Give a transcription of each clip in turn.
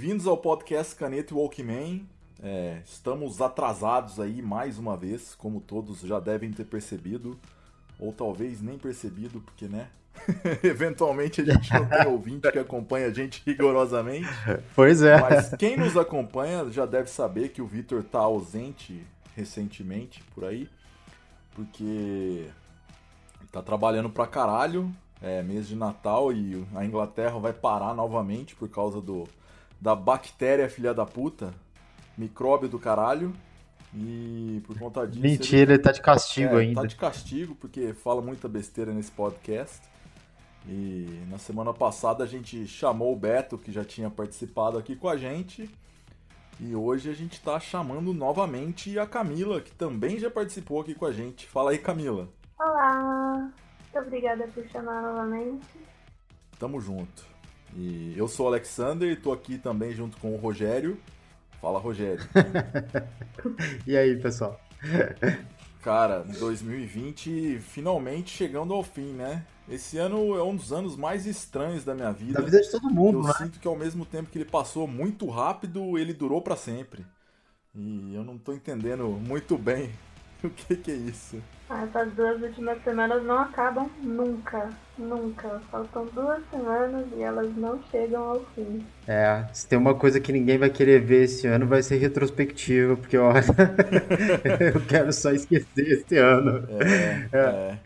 Bem-vindos ao podcast Caneta Walkman. É, estamos atrasados aí mais uma vez, como todos já devem ter percebido, ou talvez nem percebido, porque né? Eventualmente a gente não tem ouvinte que acompanha a gente rigorosamente. Pois é. Mas quem nos acompanha já deve saber que o Vitor tá ausente recentemente por aí, porque tá trabalhando pra caralho, é mês de Natal e a Inglaterra vai parar novamente por causa do da bactéria filha da puta, micróbio do caralho. E por conta disso. Mentira, ele tá de castigo é, ainda. Tá de castigo, porque fala muita besteira nesse podcast. E na semana passada a gente chamou o Beto, que já tinha participado aqui com a gente. E hoje a gente tá chamando novamente a Camila, que também já participou aqui com a gente. Fala aí, Camila. Olá! Muito obrigada por chamar novamente. Tamo junto. E eu sou o Alexander e tô aqui também junto com o Rogério. Fala, Rogério. e aí, pessoal? Cara, 2020 finalmente chegando ao fim, né? Esse ano é um dos anos mais estranhos da minha vida. Da vida de todo mundo, Eu né? sinto que ao mesmo tempo que ele passou muito rápido, ele durou para sempre. E eu não tô entendendo muito bem o que, que é isso. Ah, essas duas últimas semanas não acabam nunca. Nunca. Faltam duas semanas e elas não chegam ao fim. É, se tem uma coisa que ninguém vai querer ver esse ano, vai ser retrospectiva, porque olha, eu quero só esquecer esse ano. É, é.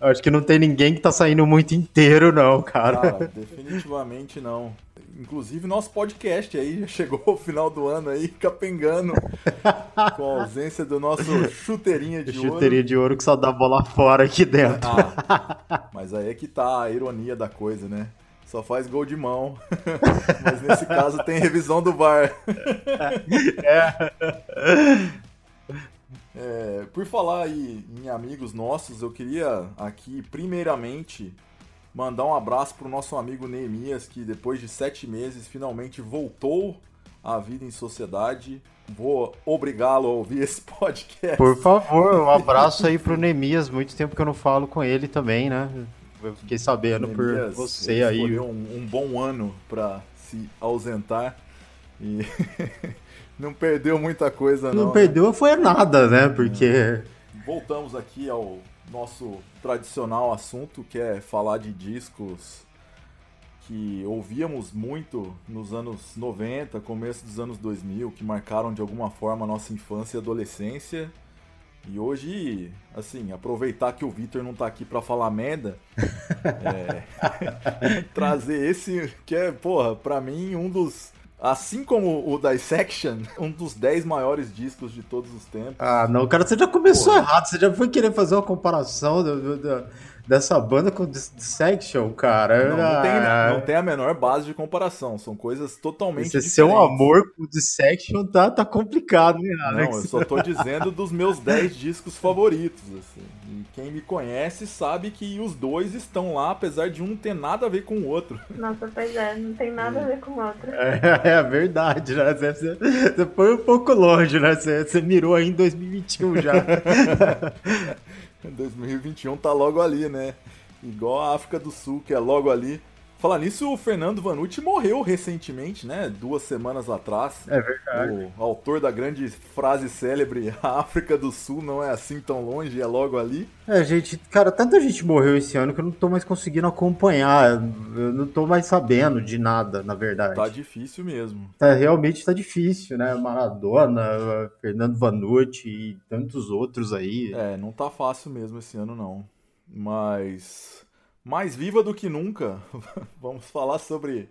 Eu acho que não tem ninguém que tá saindo muito inteiro, não, cara. Cara, definitivamente não. Inclusive nosso podcast aí já chegou ao final do ano aí, capengando com a ausência do nosso chuteirinha de Chuteirinha ouro. de ouro que só dá bola fora aqui dentro. Ah, mas aí é que tá a ironia da coisa, né? Só faz gol de mão. mas nesse caso tem revisão do VAR. É, por falar aí em amigos nossos, eu queria aqui, primeiramente, mandar um abraço pro nosso amigo Neemias, que depois de sete meses finalmente voltou à vida em sociedade. Vou obrigá-lo a ouvir esse podcast. Por favor, um abraço aí pro Nemias. Muito tempo que eu não falo com ele também, né? Eu fiquei sabendo por Neemias, você ele aí. Um, um bom ano para se ausentar e não perdeu muita coisa, não. Não né? perdeu foi nada, né? Porque. Voltamos aqui ao nosso tradicional assunto, que é falar de discos que ouvíamos muito nos anos 90, começo dos anos 2000, que marcaram de alguma forma a nossa infância e adolescência. E hoje, assim, aproveitar que o Victor não tá aqui pra falar merda, é, trazer esse que é, porra, pra mim um dos Assim como o Dissection, um dos 10 maiores discos de todos os tempos. Ah, não, cara, você já começou Porra. errado. Você já foi querer fazer uma comparação do- do- do- dessa banda com Dis- Dissection, cara. Não, não, tem, Ah, não tem a menor base de comparação. São coisas totalmente Esse diferentes. seu amor com Dissection tá, tá complicado, né, Não, Alex? eu só tô dizendo dos meus 10 discos favoritos, assim. E quem me conhece sabe que os dois estão lá, apesar de um não ter nada a ver com o outro. Nossa, pois é, não tem nada a ver com outra. É, é verdade, né? Você, você- você foi um pouco longe, né? Você, você mirou aí em 2021 já. 2021 tá logo ali, né? Igual a África do Sul, que é logo ali. Falar nisso, o Fernando Vanucci morreu recentemente, né? Duas semanas atrás. É verdade. O autor da grande frase célebre: A África do Sul não é assim tão longe, é logo ali. É, gente, cara, tanta gente morreu esse ano que eu não tô mais conseguindo acompanhar. Eu não tô mais sabendo de nada, na verdade. Tá difícil mesmo. Tá, realmente tá difícil, né? Maradona, Fernando Vanucci e tantos outros aí. É, não tá fácil mesmo esse ano, não. Mas. Mais viva do que nunca, vamos falar sobre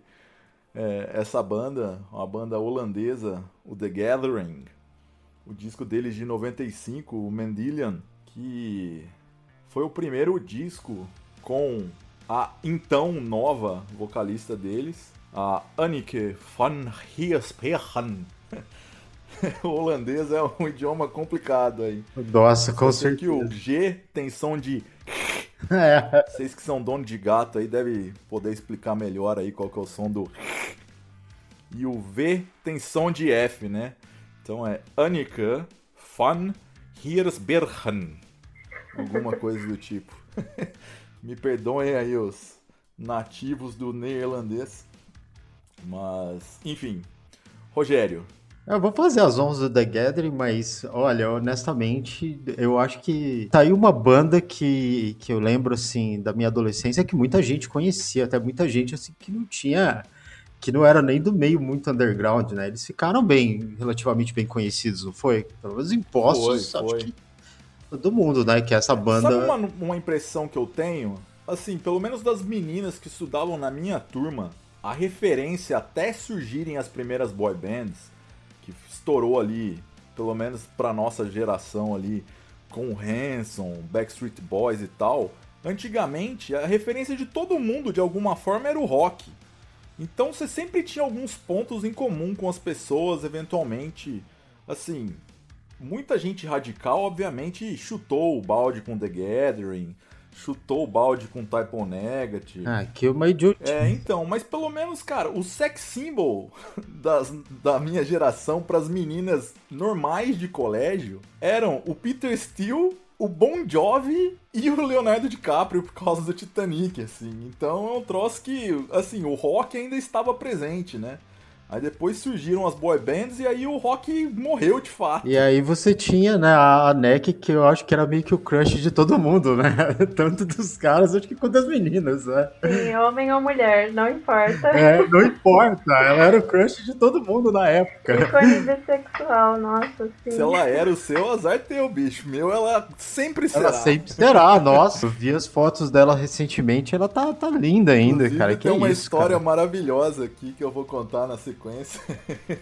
é, essa banda, uma banda holandesa, o The Gathering. O disco deles de 95, o Mendelian, que foi o primeiro disco com a então nova vocalista deles, a Anneke van Giersbergen. o holandês é um idioma complicado aí. Nossa, com sei que certeza. o G tem som de. É. Vocês que são dono de gato aí devem poder explicar melhor aí qual que é o som do. E o V tem som de F, né? Então é Annika van Giersbergen. Alguma coisa do tipo. Me perdoem aí os nativos do neerlandês. Mas, enfim. Rogério. Eu vou fazer as 11 do The Gathering, mas olha, honestamente, eu acho que tá aí uma banda que, que eu lembro assim da minha adolescência que muita gente conhecia, até muita gente assim que não tinha que não era nem do meio muito underground, né? Eles ficaram bem, relativamente bem conhecidos, não foi? Pelo menos impostos, foi, foi. acho que todo mundo, né? Que essa banda. Sabe uma, uma impressão que eu tenho? Assim, pelo menos das meninas que estudavam na minha turma, a referência até surgirem as primeiras boy bands, estourou ali, pelo menos pra nossa geração ali, com Hanson, Backstreet Boys e tal. Antigamente, a referência de todo mundo, de alguma forma, era o rock. Então você sempre tinha alguns pontos em comum com as pessoas, eventualmente. Assim, muita gente radical, obviamente, chutou o balde com The Gathering, chutou o balde com Type O Negative. Ah, que uma idiota. É, então, mas pelo menos, cara, o sex symbol das, da minha geração para as meninas normais de colégio eram o Peter Steele o Bon Jovi e o Leonardo DiCaprio por causa do Titanic, assim. Então é um troço que, assim, o rock ainda estava presente, né? Aí depois surgiram as boy bands e aí o rock morreu de fato. E aí você tinha, né, a NEC, que eu acho que era meio que o crush de todo mundo, né? Tanto dos caras, acho que quanto das meninas, né? Sim, homem ou mulher, não importa. É, não importa. Ela era o crush de todo mundo na época. Ícone bissexual, nossa, sim. Se ela era o seu, azar teu, bicho. Meu, ela sempre será. Ela sempre será, nossa. Eu vi as fotos dela recentemente, ela tá, tá linda ainda, Inclusive, cara. Que tem é uma isso, história cara? maravilhosa aqui que eu vou contar na sequência sequência.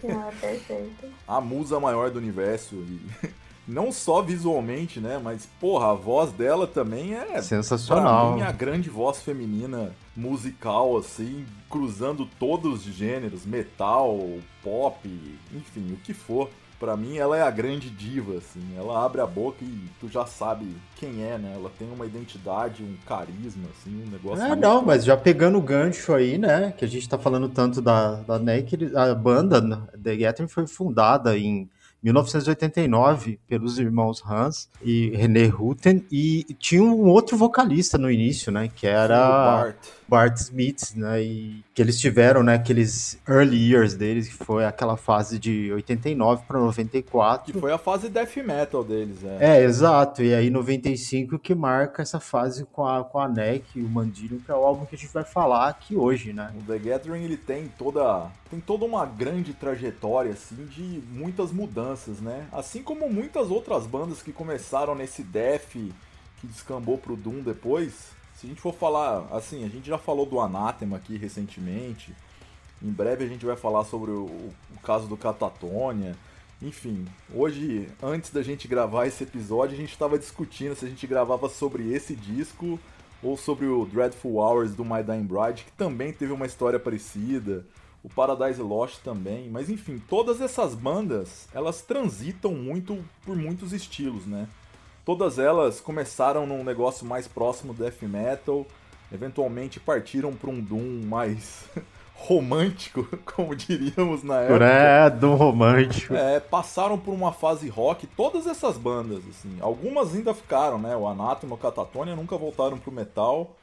Ah, perfeito. A musa maior do universo. E não só visualmente, né? Mas, porra, a voz dela também é. Sensacional. Pra mim, a grande voz feminina musical, assim, cruzando todos os gêneros: metal, pop, enfim, o que for para mim ela é a grande diva, assim. Ela abre a boca e tu já sabe quem é, né? Ela tem uma identidade, um carisma, assim, um negócio. É, não, mas já pegando o gancho aí, né? Que a gente tá falando tanto da, da NEC, a banda The Gathering foi fundada em 1989 pelos irmãos Hans e René Rutten e tinha um outro vocalista no início, né, que era Bart. Bart Smith, né, e que eles tiveram, né, aqueles early years deles, que foi aquela fase de 89 para 94. Que foi a fase death metal deles, é. É, exato. E aí 95 que marca essa fase com a com a Neck e o Mandillion, que é o álbum que a gente vai falar aqui hoje, né? O The Gathering ele tem toda tem toda uma grande trajetória assim de muitas mudanças, né? Assim como muitas outras bandas que começaram nesse death que descambou pro Doom depois, se a gente for falar, assim, a gente já falou do Anathema aqui recentemente. Em breve a gente vai falar sobre o, o caso do Catatonia. Enfim, hoje, antes da gente gravar esse episódio, a gente estava discutindo se a gente gravava sobre esse disco ou sobre o Dreadful Hours do My Dying Bride, que também teve uma história parecida. O Paradise Lost também. Mas enfim, todas essas bandas, elas transitam muito por muitos estilos, né? Todas elas começaram num negócio mais próximo do death metal, eventualmente partiram para um doom mais romântico, como diríamos na época. É, doom romântico. É, passaram por uma fase rock, todas essas bandas, assim. Algumas ainda ficaram, né? O Anathema, o Catatonia nunca voltaram pro metal.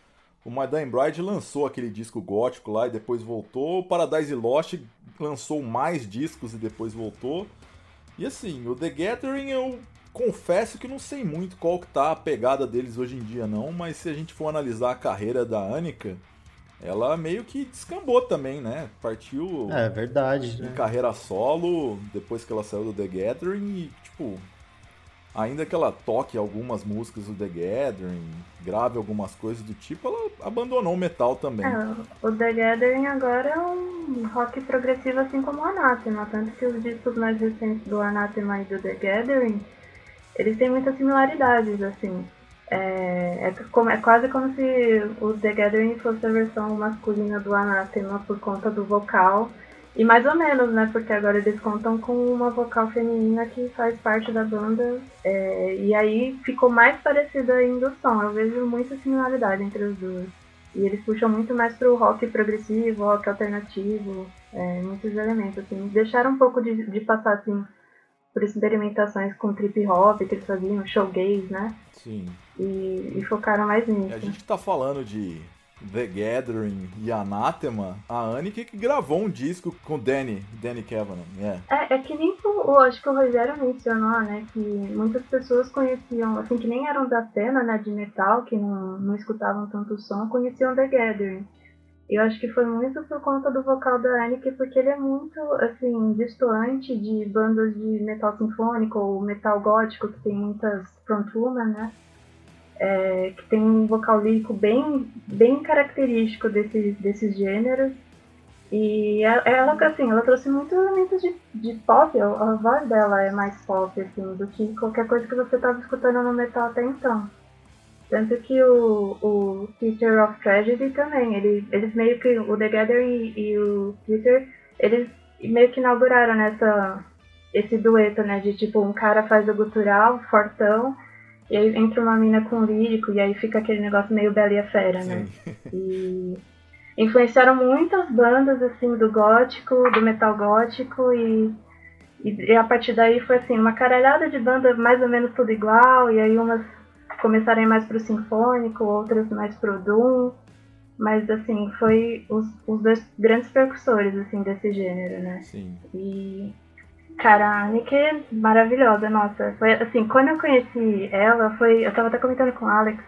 O My Dying Bride lançou aquele disco gótico lá e depois voltou. O Paradise Lost lançou mais discos e depois voltou. E assim, o The Gathering eu confesso que não sei muito qual que tá a pegada deles hoje em dia não, mas se a gente for analisar a carreira da Annika, ela meio que descambou também, né? Partiu é, verdade, em né? carreira solo depois que ela saiu do The Gathering e, tipo, ainda que ela toque algumas músicas do The Gathering, grave algumas coisas do tipo, ela abandonou o metal também. É, o The Gathering agora é um rock progressivo assim como o Anathema, tanto que os discos mais recentes do Anathema e do The Gathering eles têm muitas similaridades, assim. É, é, como, é quase como se o The Gathering fosse a versão masculina do Anathema por conta do vocal. E mais ou menos, né? Porque agora eles contam com uma vocal feminina que faz parte da banda. É, e aí ficou mais parecido ainda o som. Eu vejo muita similaridade entre os dois. E eles puxam muito mais pro rock progressivo, rock alternativo, é, muitos elementos, assim. Deixaram um pouco de, de passar, assim, por experimentações com trip hop que eles faziam, showgaze, né? Sim. E, e focaram mais nisso. A gente tá falando de The Gathering e Anathema, a Annika que gravou um disco com Danny, Danny Kavanagh, yeah. é. É que nem o, acho que o Rogério mencionou, né, que muitas pessoas conheciam, assim, que nem eram da cena, né, de metal, que não, não escutavam tanto som, conheciam The Gathering. Eu acho que foi muito por conta do vocal da Annika, porque ele é muito, assim, distoante de bandas de metal sinfônico ou metal gótico, que tem muitas frontwoman, né? é, que tem um vocal lírico bem, bem característico desse, desses gêneros. E ela, assim, ela trouxe muitos elementos de, de pop, a voz dela é mais pop, assim, do que qualquer coisa que você estava escutando no metal até então. Tanto que o, o Theater of Tragedy também, ele, eles meio que, o The Gathering e, e o Theater, eles meio que inauguraram nessa, esse dueto, né, de tipo, um cara faz o gutural, fortão, e aí entra uma mina com lírico e aí fica aquele negócio meio Bela e a Fera, né? E influenciaram muitas bandas, assim, do gótico, do metal gótico e, e, a partir daí foi, assim, uma caralhada de bandas mais ou menos tudo igual e aí umas começaram mais pro sinfônico, outras mais pro doom, mas, assim, foi os, os dois grandes percussores, assim, desse gênero, né? Sim. E Cara, a Annika é maravilhosa, nossa. Foi assim, quando eu conheci ela, foi. Eu tava até comentando com o Alex,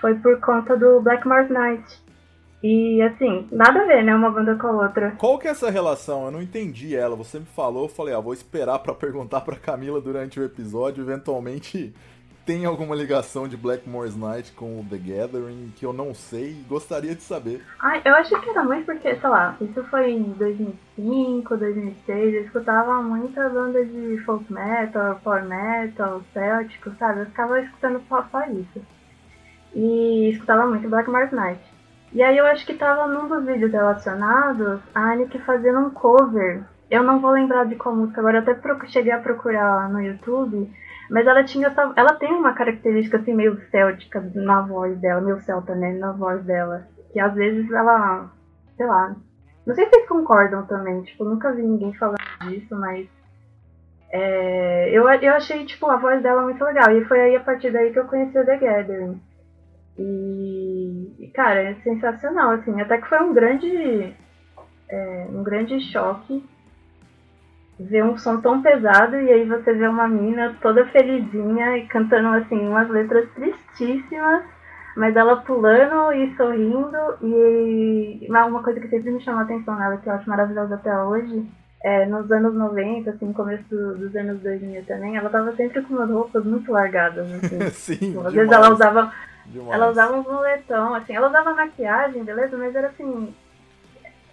foi por conta do Blackmore's Night. E assim, nada a ver, né? Uma banda com a outra. Qual que é essa relação? Eu não entendi ela. Você me falou, eu falei, ah, vou esperar para perguntar pra Camila durante o episódio, eventualmente tem alguma ligação de Blackmore's Night com The Gathering que eu não sei e gostaria de saber. Ai, eu acho que era muito porque, sei lá, isso foi em 2005, 2006, eu escutava muita banda de folk metal, power metal, céltico, sabe? Eu ficava escutando só, só isso. E escutava muito Blackmore's Night. E aí eu acho que tava num dos vídeos relacionados a Annie fazendo um cover. Eu não vou lembrar de qual música agora, eu até cheguei a procurar no YouTube mas ela tinha ela tem uma característica assim meio céltica na voz dela, meio celta, né, na voz dela, que às vezes ela, sei lá, não sei se vocês concordam também, tipo, nunca vi ninguém falando disso, mas é, eu, eu achei tipo a voz dela muito legal. E foi aí a partir daí que eu conheci o The Gathering. E, cara, é sensacional, assim, até que foi um grande é, um grande choque ver um som tão pesado e aí você vê uma mina toda felizinha e cantando assim umas letras tristíssimas, mas ela pulando e sorrindo e uma coisa que sempre me chamou a atenção nela, que eu acho maravilhosa até hoje, é, nos anos 90, assim, começo dos anos 2000 também, ela tava sempre com umas roupas muito largadas, assim. Sim, tipo, Às vezes ela usava, demais. ela usava um moletom, assim, ela usava maquiagem, beleza, mas era assim,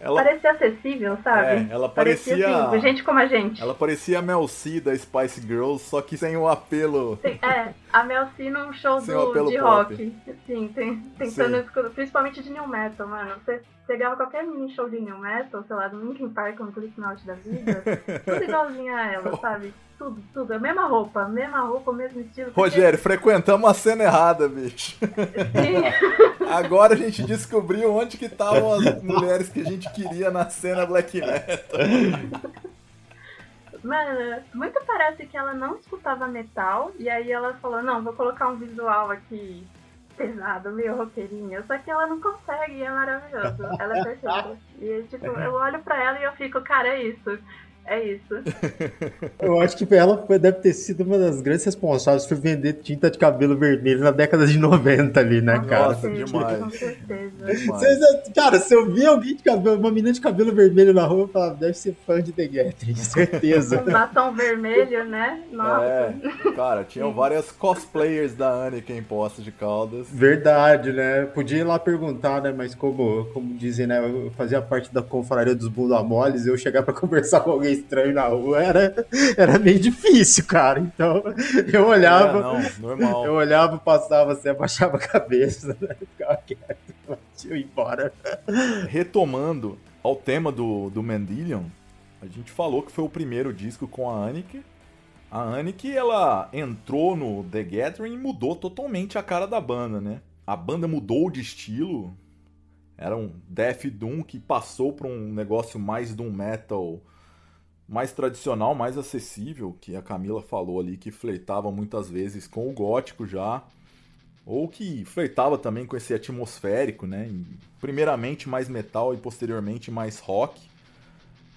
ela... Parecia acessível, sabe? É, ela parecia. parecia assim, gente como a gente. Ela parecia a Mel C da Spice Girls, só que sem o apelo. Sim, é, a Mel C num show do, de pop. rock. Sim, tem, tentando Sim. principalmente de new metal, mano. Você pegava qualquer mini show de new metal, sei lá, do Linkin Park ou no Slipknot da vida, tudo igualzinho a ela, sabe? Tudo, tudo. A mesma roupa, mesma roupa, o mesmo estilo. Porque... Rogério, frequentamos a cena errada, bicho. Sim. Agora a gente descobriu onde que estavam as mulheres que a gente queria na cena black metal. Mano, muito parece que ela não escutava metal, e aí ela falou, não, vou colocar um visual aqui pesado, meio roqueirinho. Só que ela não consegue é maravilhoso. Ela é perfeita. E tipo, eu olho pra ela e eu fico, cara, é isso. É isso. Eu acho que ela deve ter sido uma das grandes responsáveis por vender tinta de cabelo vermelho na década de 90 ali, né, cara? Nossa, demais. Com certeza. Demais. cara, se eu vi alguém de cabelo, uma menina de cabelo vermelho na rua, eu falava, deve ser fã de The Gathering, certeza. Um batom vermelho, né? Nossa. É, cara, tinham várias cosplayers da Annika em Poços de Caldas. Verdade, né? Podia ir lá perguntar, né? Mas como, como dizem, né? Eu fazia parte da confraria dos bunda moles, eu chegar pra conversar com alguém estranho na rua era, era meio difícil, cara. Então eu olhava. É, não, normal. Eu olhava, passava assim, abaixava a cabeça, né? ficava quieto, ia embora. Retomando ao tema do, do Mendelion, a gente falou que foi o primeiro disco com a Annik. A Annik, ela entrou no The Gathering e mudou totalmente a cara da banda, né? A banda mudou de estilo. Era um Death Doom que passou para um negócio mais Doom Metal mais tradicional, mais acessível, que a Camila falou ali, que fleitava muitas vezes com o gótico já. ou que flertava também com esse atmosférico, né? Primeiramente mais metal e posteriormente mais rock.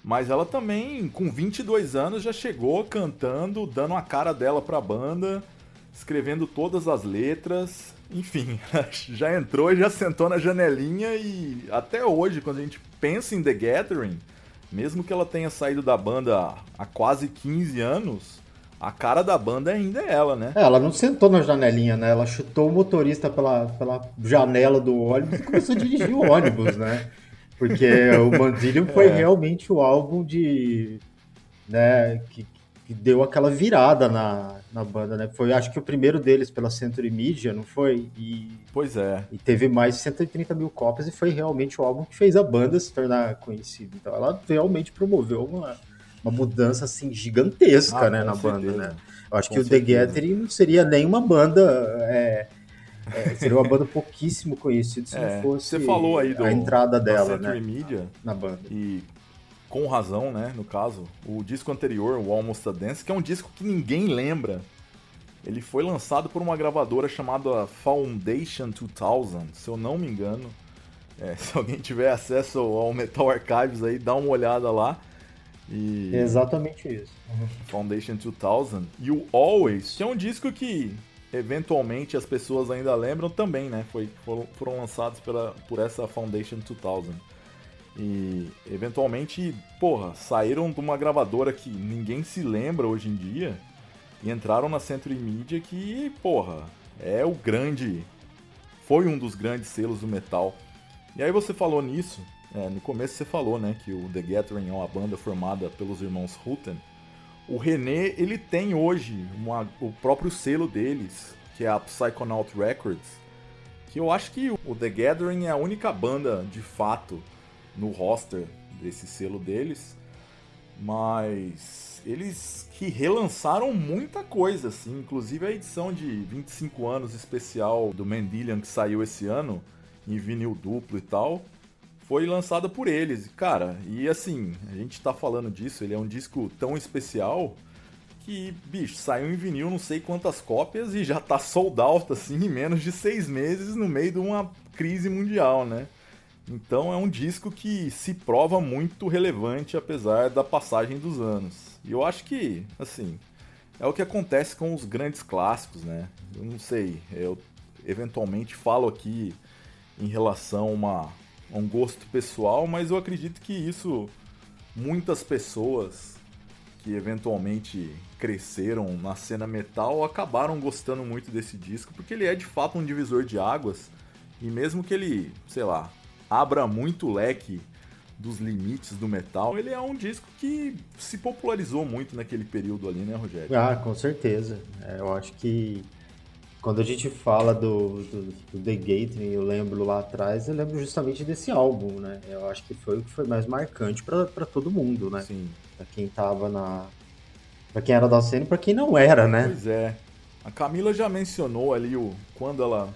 Mas ela também, com 22 anos, já chegou cantando, dando a cara dela pra banda, escrevendo todas as letras. Enfim, já entrou e já sentou na janelinha e até hoje, quando a gente pensa em The Gathering, mesmo que ela tenha saído da banda há quase 15 anos, a cara da banda ainda é ela, né? É, ela não sentou na janelinha, né? Ela chutou o motorista pela, pela janela do ônibus e começou a dirigir o ônibus, né? Porque o Mandillion foi é. realmente o álbum de. né, que, que, deu aquela virada na, na banda, né? Foi, acho que o primeiro deles pela Century Media, não foi? E, pois é. E teve mais de 130 mil cópias e foi realmente o álbum que fez a banda se tornar conhecida. Então ela realmente promoveu uma uma mudança assim gigantesca, ah, né, na certeza. banda, né? Eu acho com que certeza. o The Gathering não seria nem uma banda. É, é, seria uma banda pouquíssimo conhecida se é, não fosse você falou aí do, a entrada dela, né? Media, na banda. E com razão, né, no caso, o disco anterior, o Almost a Dance, que é um disco que ninguém lembra. Ele foi lançado por uma gravadora chamada Foundation 2000, se eu não me engano. É, se alguém tiver acesso ao Metal Archives aí, dá uma olhada lá. E... Exatamente isso. Foundation 2000. E o Always, que é um disco que eventualmente as pessoas ainda lembram também, né? Foi, foram, foram lançados pela, por essa Foundation 2000. E eventualmente, porra, saíram de uma gravadora que ninguém se lembra hoje em dia e entraram na Century Media que, porra, é o grande. Foi um dos grandes selos do metal. E aí você falou nisso, é, no começo você falou, né, que o The Gathering é uma banda formada pelos irmãos Rutten. O René, ele tem hoje uma, o próprio selo deles, que é a Psychonaut Records, que eu acho que o The Gathering é a única banda, de fato, no roster desse selo deles, mas eles que relançaram muita coisa, assim, inclusive a edição de 25 anos especial do Mendelian que saiu esse ano, em vinil duplo e tal, foi lançada por eles. Cara, e assim, a gente tá falando disso, ele é um disco tão especial que, bicho, saiu em vinil não sei quantas cópias e já tá sold out, assim, em menos de seis meses no meio de uma crise mundial, né? Então é um disco que se prova muito relevante apesar da passagem dos anos. E eu acho que, assim, é o que acontece com os grandes clássicos, né? Eu não sei, eu eventualmente falo aqui em relação a uma é um gosto pessoal, mas eu acredito que isso muitas pessoas que eventualmente cresceram na cena metal acabaram gostando muito desse disco, porque ele é de fato um divisor de águas e mesmo que ele, sei lá, abra muito leque dos limites do metal, ele é um disco que se popularizou muito naquele período ali, né, Rogério? Ah, com certeza. É, eu acho que quando a gente fala do, do, do, The Gathering, eu lembro lá atrás, eu lembro justamente desse álbum, né? Eu acho que foi o que foi mais marcante para todo mundo, né? Sim. Pra quem tava na. Pra quem era da cena e pra quem não era, né? Pois é. A Camila já mencionou ali o quando ela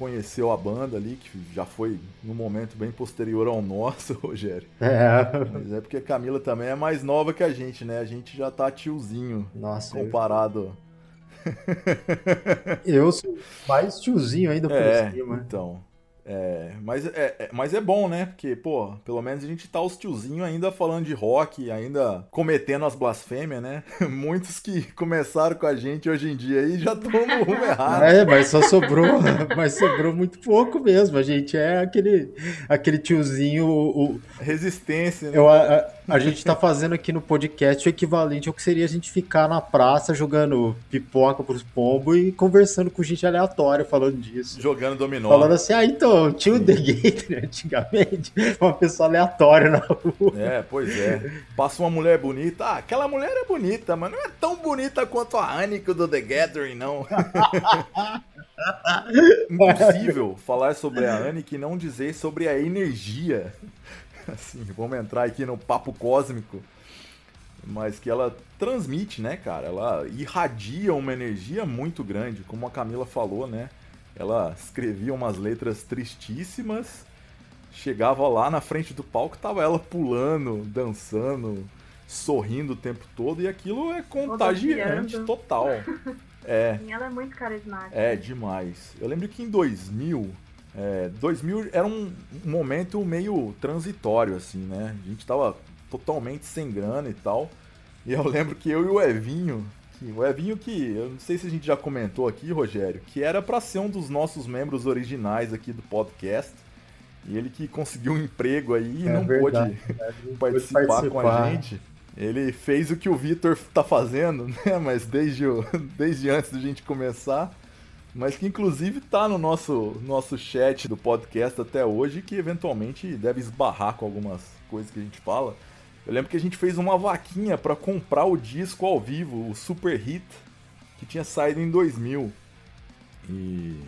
conheceu a banda ali, que já foi num momento bem posterior ao nosso, Rogério. É. Mas é porque a Camila também é mais nova que a gente, né? A gente já tá tiozinho Nossa, comparado. Eu eu sou mais tiozinho ainda por é, cima. Então. É, mas, é, é, mas é bom, né? Porque, pô, pelo menos a gente tá os tiozinhos ainda falando de rock, ainda cometendo as blasfêmias, né? Muitos que começaram com a gente hoje em dia aí já estão no rumo errado. É, mas só sobrou, mas sobrou muito pouco mesmo. A gente é aquele, aquele tiozinho. O, Resistência, né? Eu, a, a gente tá fazendo aqui no podcast o equivalente ao que seria a gente ficar na praça jogando pipoca pros pombos e conversando com gente aleatória falando disso. Jogando dominó. Falando assim, ah, então, tinha o The Gator antigamente, uma pessoa aleatória na rua. É, pois é. Passa uma mulher bonita, ah, aquela mulher é bonita, mas não é tão bonita quanto a Annika do The Gathering, não. Impossível falar sobre a Annika e não dizer sobre a energia assim, vamos entrar aqui no papo cósmico, mas que ela transmite, né, cara? Ela irradia uma energia muito grande, como a Camila falou, né? Ela escrevia umas letras tristíssimas, chegava lá na frente do palco, tava ela pulando, dançando, sorrindo o tempo todo, e aquilo é contagiante total. É. Ela é muito carismática. É, demais. Eu lembro que em 2000, é, 2000 era um, momento meio transitório, assim, né? A gente tava totalmente sem grana e tal. E eu lembro que eu e o Evinho, que, o Evinho que, eu não sei se a gente já comentou aqui, Rogério, que era para ser um dos nossos membros originais aqui do podcast. E ele que conseguiu um emprego aí e é não verdade, pôde participar, participar, com a gente. Ele fez o que o Vitor tá fazendo, né? Mas desde, o, desde antes da gente começar. Mas que inclusive tá no nosso, nosso chat do podcast até hoje, que eventualmente deve esbarrar com algumas coisas que a gente fala. Eu lembro que a gente fez uma vaquinha para comprar o disco ao vivo, o Super Hit, que tinha saído em 2000. E,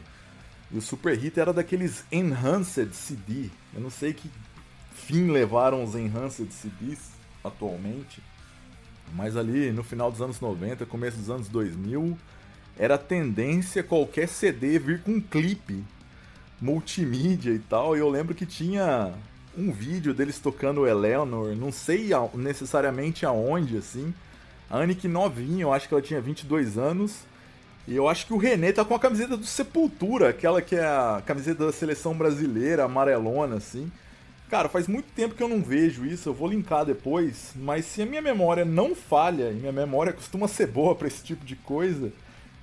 e o Super Hit era daqueles Enhanced CD. Eu não sei que fim levaram os Enhanced CDs atualmente, mas ali no final dos anos 90, começo dos anos 2000, era tendência qualquer CD vir com um clipe multimídia e tal. E eu lembro que tinha um vídeo deles tocando Eleanor, não sei necessariamente aonde, assim. A Annick novinha, eu acho que ela tinha 22 anos. E eu acho que o René tá com a camiseta do Sepultura, aquela que é a camiseta da seleção brasileira, amarelona, assim. Cara, faz muito tempo que eu não vejo isso, eu vou linkar depois, mas se a minha memória não falha, e minha memória costuma ser boa para esse tipo de coisa,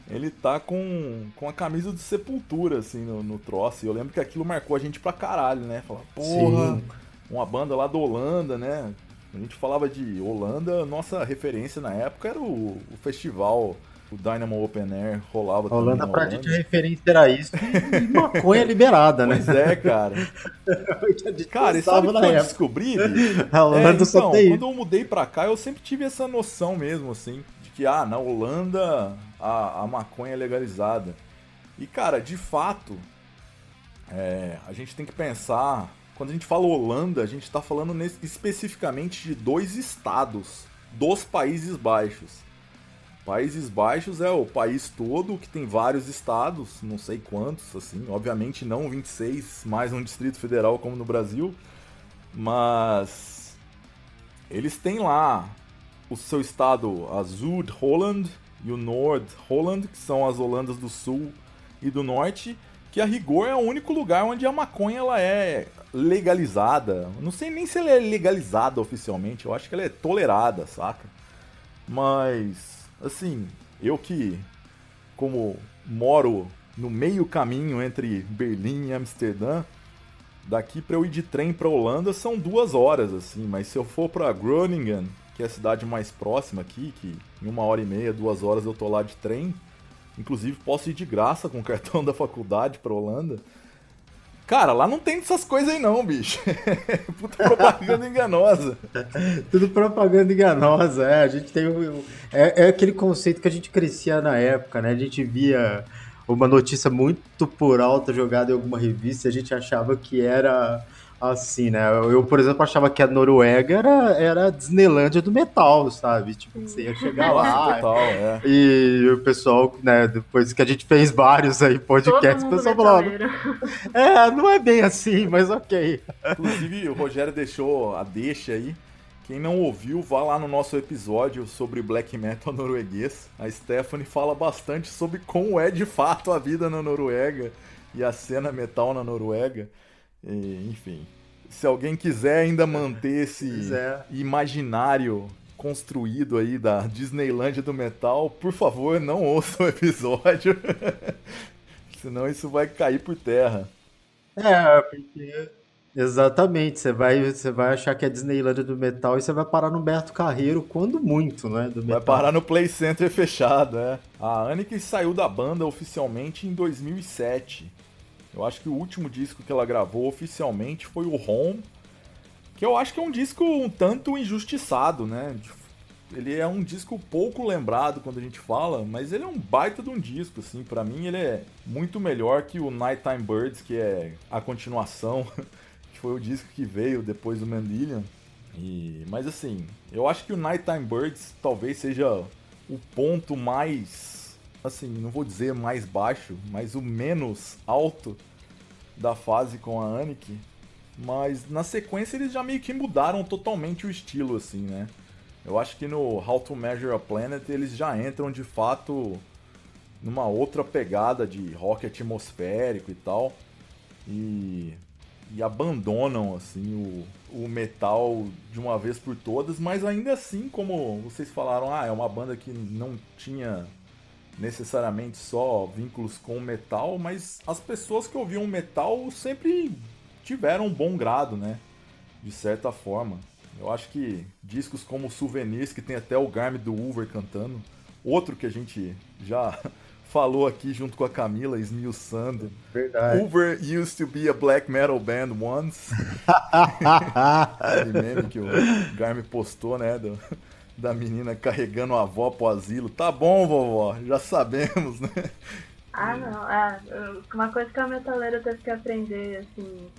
ele tá com, com a camisa do Sepultura, assim, no, no troço. E eu lembro que aquilo marcou a gente pra caralho, né? Falar, porra, Sim. uma banda lá da Holanda, né? A gente falava de Holanda, nossa referência na época era o, o festival o Dynamo Open Air rolava a Holanda pra Holanda. gente a referência era isso e maconha liberada, né? Pois é, cara. cara, e sabe o que eu descobri? A Holanda é, então, só tem... quando eu mudei pra cá, eu sempre tive essa noção mesmo, assim, de que, ah, na Holanda a, a maconha legalizada. E, cara, de fato, é, a gente tem que pensar... Quando a gente fala Holanda, a gente tá falando nesse, especificamente de dois estados dos Países Baixos Países Baixos é o país todo que tem vários estados, não sei quantos, assim, obviamente não 26 mais um distrito federal como no Brasil, mas eles têm lá o seu estado, a Zuid-Holland e o Noord-Holland, que são as Holandas do Sul e do Norte, que a rigor é o único lugar onde a maconha ela é legalizada. Não sei nem se ela é legalizada oficialmente, eu acho que ela é tolerada, saca? Mas assim, eu que, como moro no meio caminho entre Berlim e Amsterdã, daqui para eu ir de trem para Holanda são duas horas, assim, mas se eu for para Groningen, que é a cidade mais próxima aqui, que em uma hora e meia, duas horas eu tô lá de trem, inclusive posso ir de graça com o cartão da faculdade para Holanda. Cara, lá não tem essas coisas aí não, bicho. Puta propaganda enganosa. Tudo propaganda enganosa, é. A gente tem o, é, é aquele conceito que a gente crescia na época, né? A gente via uma notícia muito por alta jogada em alguma revista e a gente achava que era assim, né? Eu, por exemplo, achava que a Noruega era, era a Disneylândia do metal, sabe? Tipo, você ia chegar lá Total, é. e o pessoal, né, depois que a gente fez vários aí podcasts, o pessoal falava, é, não é bem assim, mas ok. Inclusive, o Rogério deixou a deixa aí. Quem não ouviu, vá lá no nosso episódio sobre black metal norueguês. A Stephanie fala bastante sobre como é de fato a vida na Noruega e a cena metal na Noruega. E, enfim, se alguém quiser ainda manter esse imaginário construído aí da Disneylândia do metal, por favor, não ouça o episódio. Senão isso vai cair por terra. É, porque Exatamente, você vai, você vai achar que é Disneylândia do metal e você vai parar no Beto Carreiro quando muito, né? Do vai parar no Play Center fechado, é. A Annika saiu da banda oficialmente em 2007. Eu acho que o último disco que ela gravou oficialmente foi o Home, que eu acho que é um disco um tanto injustiçado, né? Ele é um disco pouco lembrado quando a gente fala, mas ele é um baita de um disco, assim. Para mim ele é muito melhor que o Nighttime Birds, que é a continuação, que foi o disco que veio depois do Mandillion. E, mas assim, eu acho que o Nighttime Birds talvez seja o ponto mais assim, não vou dizer mais baixo, mas o menos alto da fase com a Aniki. Mas na sequência eles já meio que mudaram totalmente o estilo, assim, né? Eu acho que no How to Measure a Planet eles já entram de fato numa outra pegada de rock atmosférico e tal. E, e abandonam assim o, o metal de uma vez por todas, mas ainda assim, como vocês falaram, ah, é uma banda que não tinha necessariamente só vínculos com metal, mas as pessoas que ouviam metal sempre tiveram um bom grado, né? De certa forma. Eu acho que discos como Souvenirs, que tem até o Garm do Uber cantando, outro que a gente já falou aqui junto com a Camila, esmiuçando. Verdade. Uber used to be a black metal band once. Aquele meme que o Garmin postou, né? Do, da menina carregando a avó pro asilo. Tá bom, vovó, já sabemos, né? Ah, não. É, uma coisa que a metaleira teve que aprender, assim,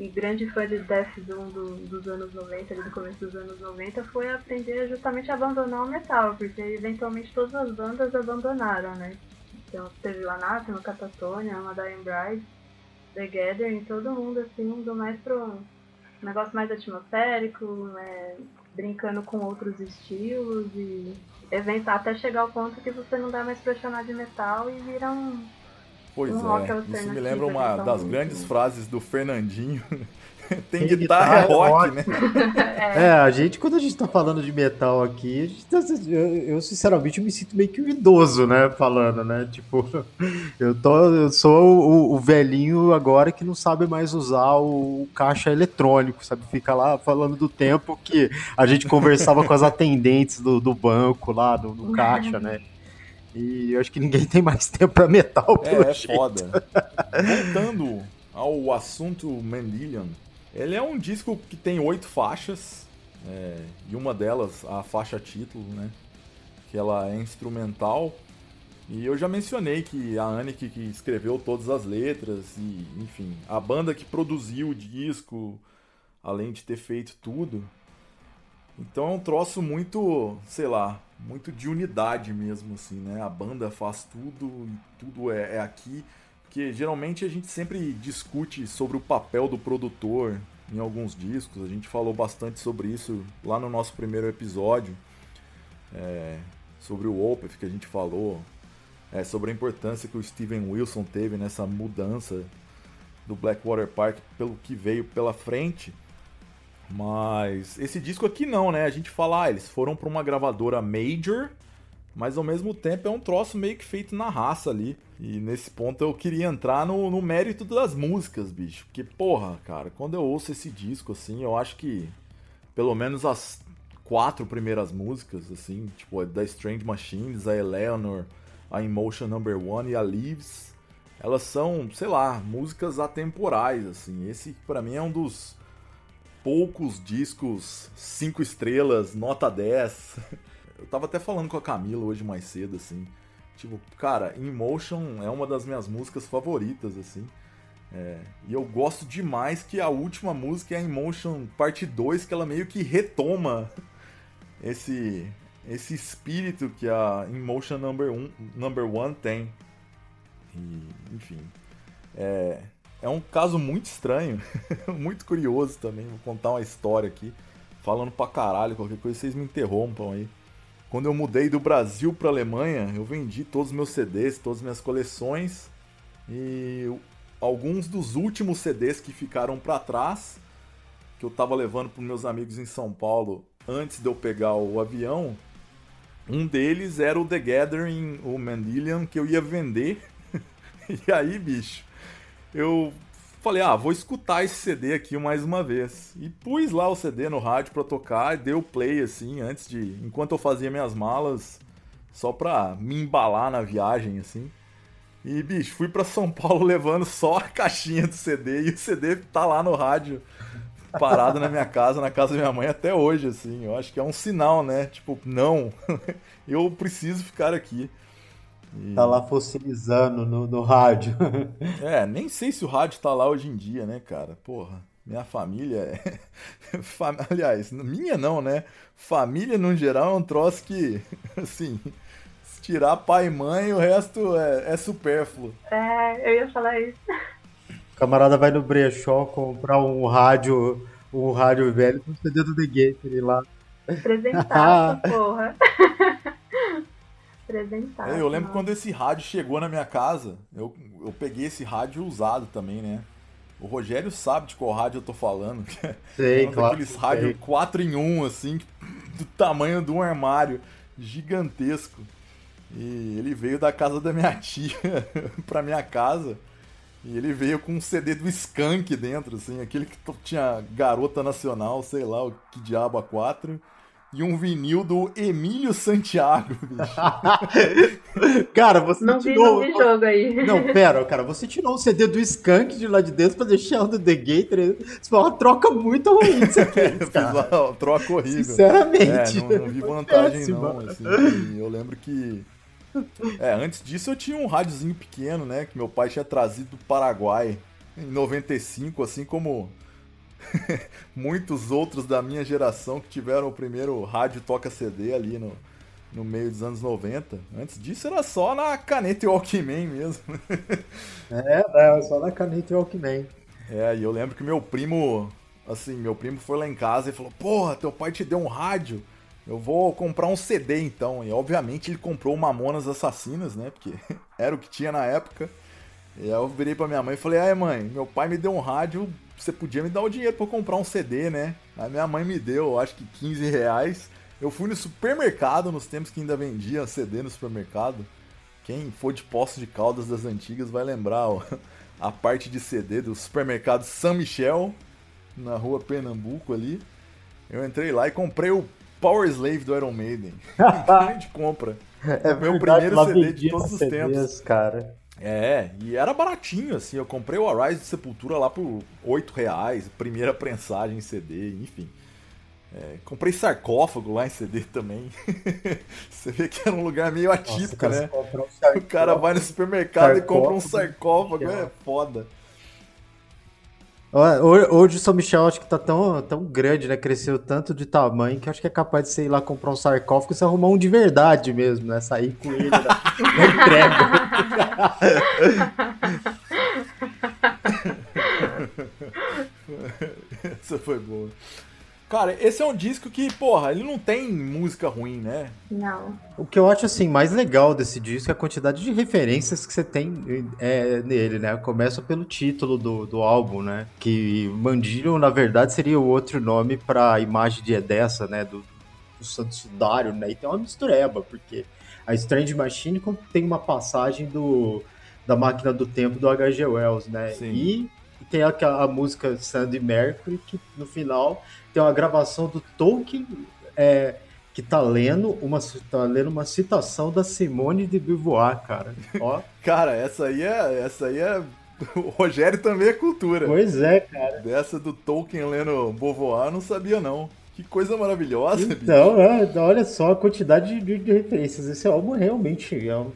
e grande fã de Death Doom do, dos anos 90, ali do começo dos anos 90, foi aprender justamente a abandonar o metal, porque eventualmente todas as bandas abandonaram, né? Então teve o Anathema, Catatonia, uma Dying Bride, The Gathering, todo mundo assim, indo mais pro negócio mais atmosférico, né? Brincando com outros estilos e eventar até chegar ao ponto que você não dá mais pra chamar de metal e vira um. Pois um é, isso me lembra uma então, das grandes frases do Fernandinho Tem, guitarra, guitarra rock, rock, né? é. é. a gente, quando a gente tá falando de metal aqui, tá, eu, eu, sinceramente me sinto meio que um idoso, né? Falando, né? Tipo, eu, tô, eu sou o, o velhinho agora que não sabe mais usar o, o, caixa eletrônico, sabe? Fica lá falando do tempo que a gente conversava com as atendentes do, do banco lá, do, do caixa, né? E eu acho que ninguém tem mais tempo pra metal, pelo É, é foda. Voltando ao assunto Mandillion, ele é um disco que tem oito faixas, é, e uma delas, a faixa título, né? Que ela é instrumental. E eu já mencionei que a que, que escreveu todas as letras, e enfim, a banda que produziu o disco, além de ter feito tudo. Então é um troço muito, sei lá, muito de unidade mesmo, assim, né? A banda faz tudo e tudo é, é aqui. Porque geralmente a gente sempre discute sobre o papel do produtor em alguns discos. A gente falou bastante sobre isso lá no nosso primeiro episódio. É, sobre o Opeth que a gente falou. É, sobre a importância que o Steven Wilson teve nessa mudança do Blackwater Park pelo que veio pela frente. Mas esse disco aqui não, né? A gente fala, ah, eles foram para uma gravadora major mas ao mesmo tempo é um troço meio que feito na raça ali. E nesse ponto eu queria entrar no, no mérito das músicas, bicho. Porque, porra, cara, quando eu ouço esse disco, assim, eu acho que pelo menos as quatro primeiras músicas, assim, tipo, da Strange Machines, a Eleanor, a Emotion Number One e a Leaves, elas são, sei lá, músicas atemporais, assim. Esse, para mim, é um dos poucos discos cinco estrelas, nota 10 Eu tava até falando com a Camila hoje mais cedo, assim. Tipo, cara, Emotion é uma das minhas músicas favoritas, assim. É, e eu gosto demais que a última música é a Emotion Parte 2, que ela meio que retoma esse esse espírito que a Emotion Number 1 um, number one tem. E, enfim. É, é um caso muito estranho, muito curioso também. Vou contar uma história aqui. Falando pra caralho, qualquer coisa vocês me interrompam aí. Quando eu mudei do Brasil para Alemanha, eu vendi todos os meus CDs, todas as minhas coleções e alguns dos últimos CDs que ficaram para trás, que eu estava levando para meus amigos em São Paulo antes de eu pegar o avião, um deles era o The Gathering, o Mandillion, que eu ia vender. e aí, bicho, eu Falei, ah, vou escutar esse CD aqui mais uma vez. E pus lá o CD no rádio pra tocar, deu play assim, antes de. Enquanto eu fazia minhas malas, só pra me embalar na viagem, assim. E, bicho, fui pra São Paulo levando só a caixinha do CD e o CD tá lá no rádio, parado na minha casa, na casa da minha mãe até hoje, assim. Eu acho que é um sinal, né? Tipo, não, eu preciso ficar aqui. E... Tá lá fossilizando no, no rádio. É, nem sei se o rádio tá lá hoje em dia, né, cara? Porra, minha família é. Aliás, minha não, né? Família no geral é um troço que, assim, se tirar pai e mãe, o resto é, é supérfluo. É, eu ia falar isso. O camarada vai no brechó comprar um rádio, um rádio velho com CD do The Gator lá. Apresentar, porra. Representar. É, eu lembro quando esse rádio chegou na minha casa, eu, eu peguei esse rádio usado também, né? O Rogério sabe de qual rádio eu tô falando. Sei, é um claro. daqueles rádios 4 em 1, assim, do tamanho de um armário gigantesco. E ele veio da casa da minha tia pra minha casa. E ele veio com um CD do Skank dentro, assim, aquele que tinha Garota Nacional, sei lá, o que diabo a 4 e um vinil do Emílio Santiago, bicho. cara, você não tirou... vi, não vi jogo aí. Não, pera, cara, você tirou o CD do Skank de lá de dentro pra deixar o do The Gator. Isso foi uma troca muito ruim que você fez, cara. Fiz uma troca horrível. Sinceramente. É, não, não vi vantagem não, assim, eu lembro que... É, antes disso eu tinha um rádiozinho pequeno, né, que meu pai tinha trazido do Paraguai em 95, assim como muitos outros da minha geração que tiveram o primeiro rádio toca CD ali no, no meio dos anos 90. Antes disso era só na caneta e Walkman mesmo. é, é, só na caneta e Walkman. É, e eu lembro que meu primo, assim, meu primo foi lá em casa e falou: Porra, teu pai te deu um rádio. Eu vou comprar um CD então. E obviamente ele comprou Mamonas Assassinas, né? Porque era o que tinha na época. E aí eu virei pra minha mãe e falei: Ai, mãe, meu pai me deu um rádio você podia me dar o dinheiro para comprar um CD, né? A minha mãe me deu, acho que 15 reais. Eu fui no supermercado, nos tempos que ainda vendia CD no supermercado. Quem for de Poços de Caldas das antigas vai lembrar ó, a parte de CD do supermercado São Michel, na rua Pernambuco ali. Eu entrei lá e comprei o Power Slave do Iron Maiden. Grande compra. É meu verdade, primeiro CD de todos os CDs, tempos. cara. É, e era baratinho, assim. Eu comprei o Arise de Sepultura lá por 8 reais, primeira prensagem em CD, enfim. É, comprei sarcófago lá em CD também. Você vê que era um lugar meio atípico, Nossa, né? Um o cara vai no supermercado e compra um sarcófago, é foda. Hoje o São Michel acho que tá tão, tão grande, né? Cresceu tanto de tamanho que acho que é capaz de você ir lá comprar um sarcófago e você arrumar um de verdade mesmo, né? Sair com ele na, na entrega. Essa foi boa. Cara, esse é um disco que, porra, ele não tem música ruim, né? Não. O que eu acho, assim, mais legal desse disco é a quantidade de referências que você tem é, nele, né? Começa pelo título do, do álbum, né? Que Mandillion, na verdade, seria o outro nome pra imagem de Edessa, né? Do, do Santo Sudário, né? E tem uma mistureba, porque a Strange Machine tem uma passagem do, da Máquina do Tempo do H.G. Wells, né? Sim. E tem a, a música Sandy Mercury, que no final tem uma gravação do Tolkien é, que tá lendo uma tá lendo uma citação da Simone de Beauvoir, cara. Ó. cara, essa aí é essa aí é o Rogério também é cultura. Pois é, cara. Dessa do Tolkien lendo Beauvoir, não sabia não. Que coisa maravilhosa, Então, é, olha só a quantidade de, de, referências. Esse álbum realmente é, um,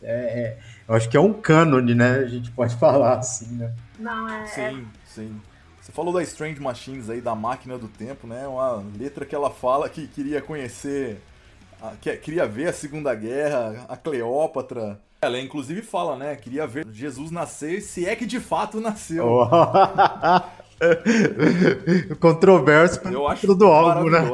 é, é, eu acho que é um cânone, né? A gente pode falar assim, né? Não, é. Sim, sim. Você falou da Strange Machines aí, da máquina do tempo, né? Uma letra que ela fala que queria conhecer, que queria ver a Segunda Guerra, a Cleópatra. Ela inclusive fala, né? Queria ver Jesus nascer, se é que de fato nasceu. Oh. Controverso Eu acho do álbum, né?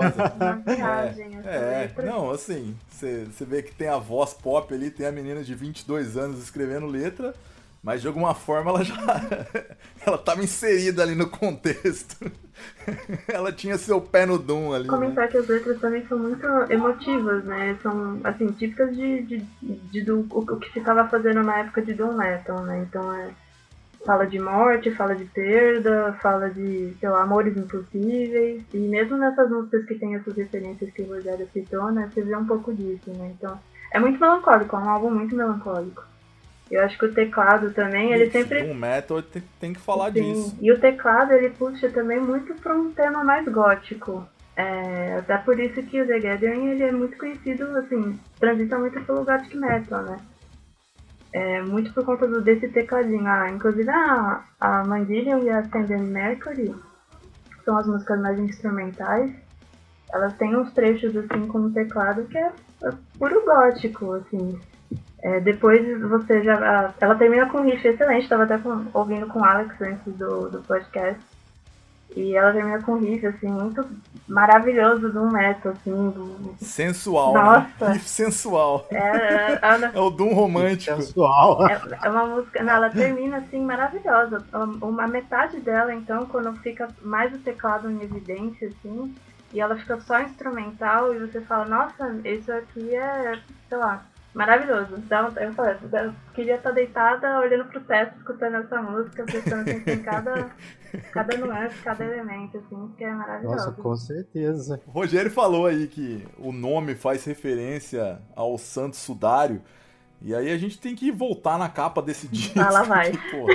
É, é. não, assim, você vê que tem a voz pop ali, tem a menina de 22 anos escrevendo letra, mas de alguma forma ela já ela estava inserida ali no contexto. ela tinha seu pé no Doom ali. Comentar né? que as letras também são muito emotivas, né? São assim, típicas de, de, de do, o, que se estava fazendo na época de Doom Metal, né? Então é. Fala de morte, fala de perda, fala de, sei lá, amores impossíveis. E mesmo nessas músicas que tem essas referências que o Rogério citou, né? Você vê um pouco disso, né? Então, é muito melancólico, é um álbum muito melancólico. Eu acho que o teclado também, ele sempre. Um metal tem, que falar Sim. disso. E o teclado ele puxa também muito para um tema mais gótico. É, até por isso que o The Gathering ele é muito conhecido, assim, transita muito pelo gothic metal, né? É, muito por conta do, desse tecladinho. Ah, inclusive a, a Mandillion e a Ascendant Mercury são as músicas mais instrumentais. Elas têm uns trechos assim com o teclado que é, é puro gótico, assim. É, depois você já. Ela termina com um riff excelente, estava até com, ouvindo com o Alex antes do, do podcast. E ela termina com um riff, assim, muito maravilhoso do Metal, assim. Do... Sensual, né? Nossa. né? Riff sensual. É, é, é, é o Doom romântico. Sensual. É, é, uma música, não, ela termina, assim, maravilhosa. Uma metade dela, então, quando fica mais o teclado em evidência, assim, e ela fica só instrumental, e você fala, nossa, isso aqui é, sei lá, Maravilhoso. Então, eu falei, eu queria estar deitada olhando pro teto, escutando essa música, prestando atenção em cada, cada nuance, cada elemento, assim, que é maravilhoso. Nossa, com certeza. O Rogério falou aí que o nome faz referência ao Santo Sudário. E aí a gente tem que voltar na capa desse disco. Ah, lá vai. Que, pô,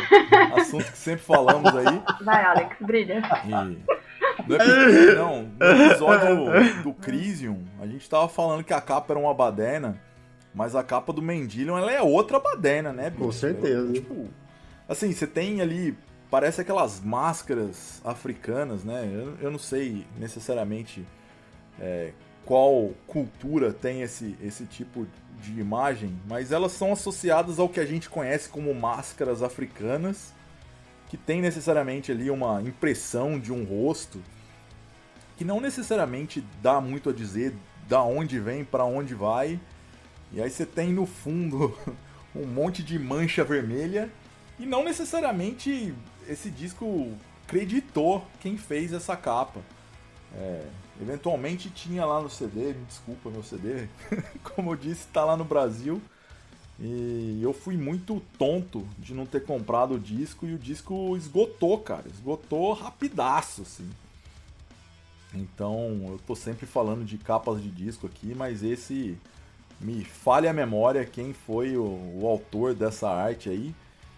assunto que sempre falamos aí. Vai, Alex, brilha. E no episódio, não, no episódio do Crisium, a gente tava falando que a capa era uma baderna. Mas a capa do Mendilion, ela é outra baderna, né, bicho? Com certeza. tipo, assim, você tem ali, parece aquelas máscaras africanas, né? Eu, eu não sei necessariamente é, qual cultura tem esse, esse tipo de imagem, mas elas são associadas ao que a gente conhece como máscaras africanas, que tem necessariamente ali uma impressão de um rosto, que não necessariamente dá muito a dizer da onde vem, para onde vai, e aí você tem no fundo um monte de mancha vermelha e não necessariamente esse disco acreditou quem fez essa capa. É, eventualmente tinha lá no CD, me desculpa meu CD, como eu disse, está lá no Brasil. E eu fui muito tonto de não ter comprado o disco e o disco esgotou, cara. Esgotou rapidaço, assim. Então eu tô sempre falando de capas de disco aqui, mas esse me falha a memória quem foi o, o, autor dessa arte aí,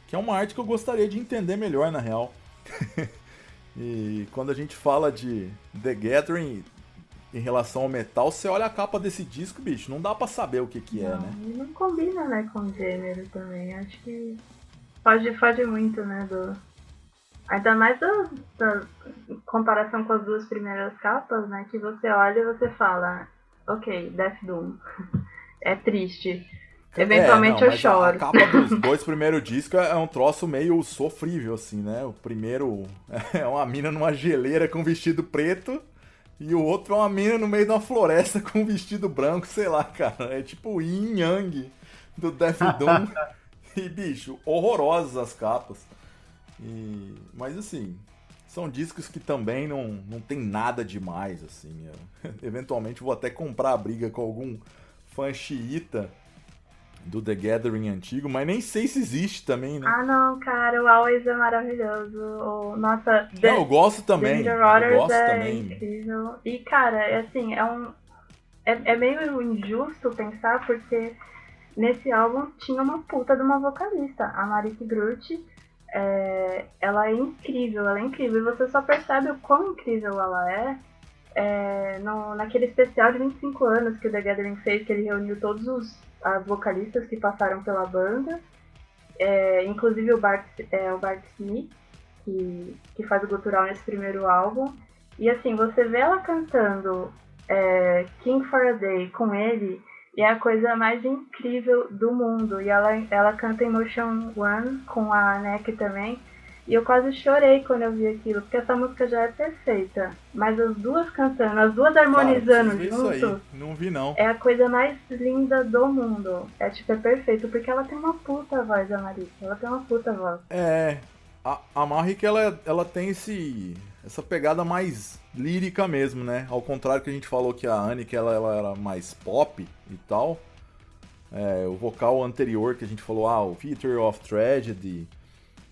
que é uma arte que eu gostaria de entender melhor na real. e quando a gente fala de The Gathering em relação ao metal, você olha a capa desse disco, bicho, não dá para saber o que que é, não, né? E não combina, né, com o gênero também. Acho que pode, pode muito, né, do... Ainda mais do, da comparação com as duas primeiras capas, né, que você olha e você fala, ok, Death Doom. é triste. Eventualmente é, não, eu choro. A, a capa dos dois primeiros discos é um troço meio sofrível, assim, né? O primeiro é uma mina numa geleira com vestido preto. E o outro é uma mina no meio de uma floresta com um vestido branco, sei lá, cara. É tipo o Yin Yang do Death Doom. e, bicho, horrorosas as capas. E... Mas assim, são discos que também não, não tem nada demais, assim. Eu... Eventualmente vou até comprar a briga com algum fã xiita do The Gathering antigo, mas nem sei se existe também, né? Ah, não, cara, o Always é maravilhoso. O, nossa, não, eu gosto também. Danger eu gosto é também. incrível. E, cara, é assim, é um. É, é meio injusto pensar, porque nesse álbum tinha uma puta de uma vocalista, a Marike Groot. É, ela é incrível, ela é incrível. E você só percebe o quão incrível ela é é, no, naquele especial de 25 anos que o The Gathering fez, que ele reuniu todos os as vocalistas que passaram pela banda, é, inclusive o Bart, é, o Bart Smith, que, que faz o gutural nesse primeiro álbum. E assim, você vê ela cantando é, King for a Day com ele, e é a coisa mais incrível do mundo. E ela, ela canta Emotion One com a Neck também. E eu quase chorei quando eu vi aquilo, porque essa música já é perfeita. Mas as duas cantando, as duas harmonizando Cara, junto. Não vi não. É a coisa mais linda do mundo. É tipo, é perfeito, porque ela tem uma puta voz, a Marisa. Ela tem uma puta voz. É. A, a Marik, ela, ela tem esse. essa pegada mais lírica mesmo, né? Ao contrário que a gente falou que a Anne que ela, ela era mais pop e tal. É, o vocal anterior que a gente falou, ah, o Theater of Tragedy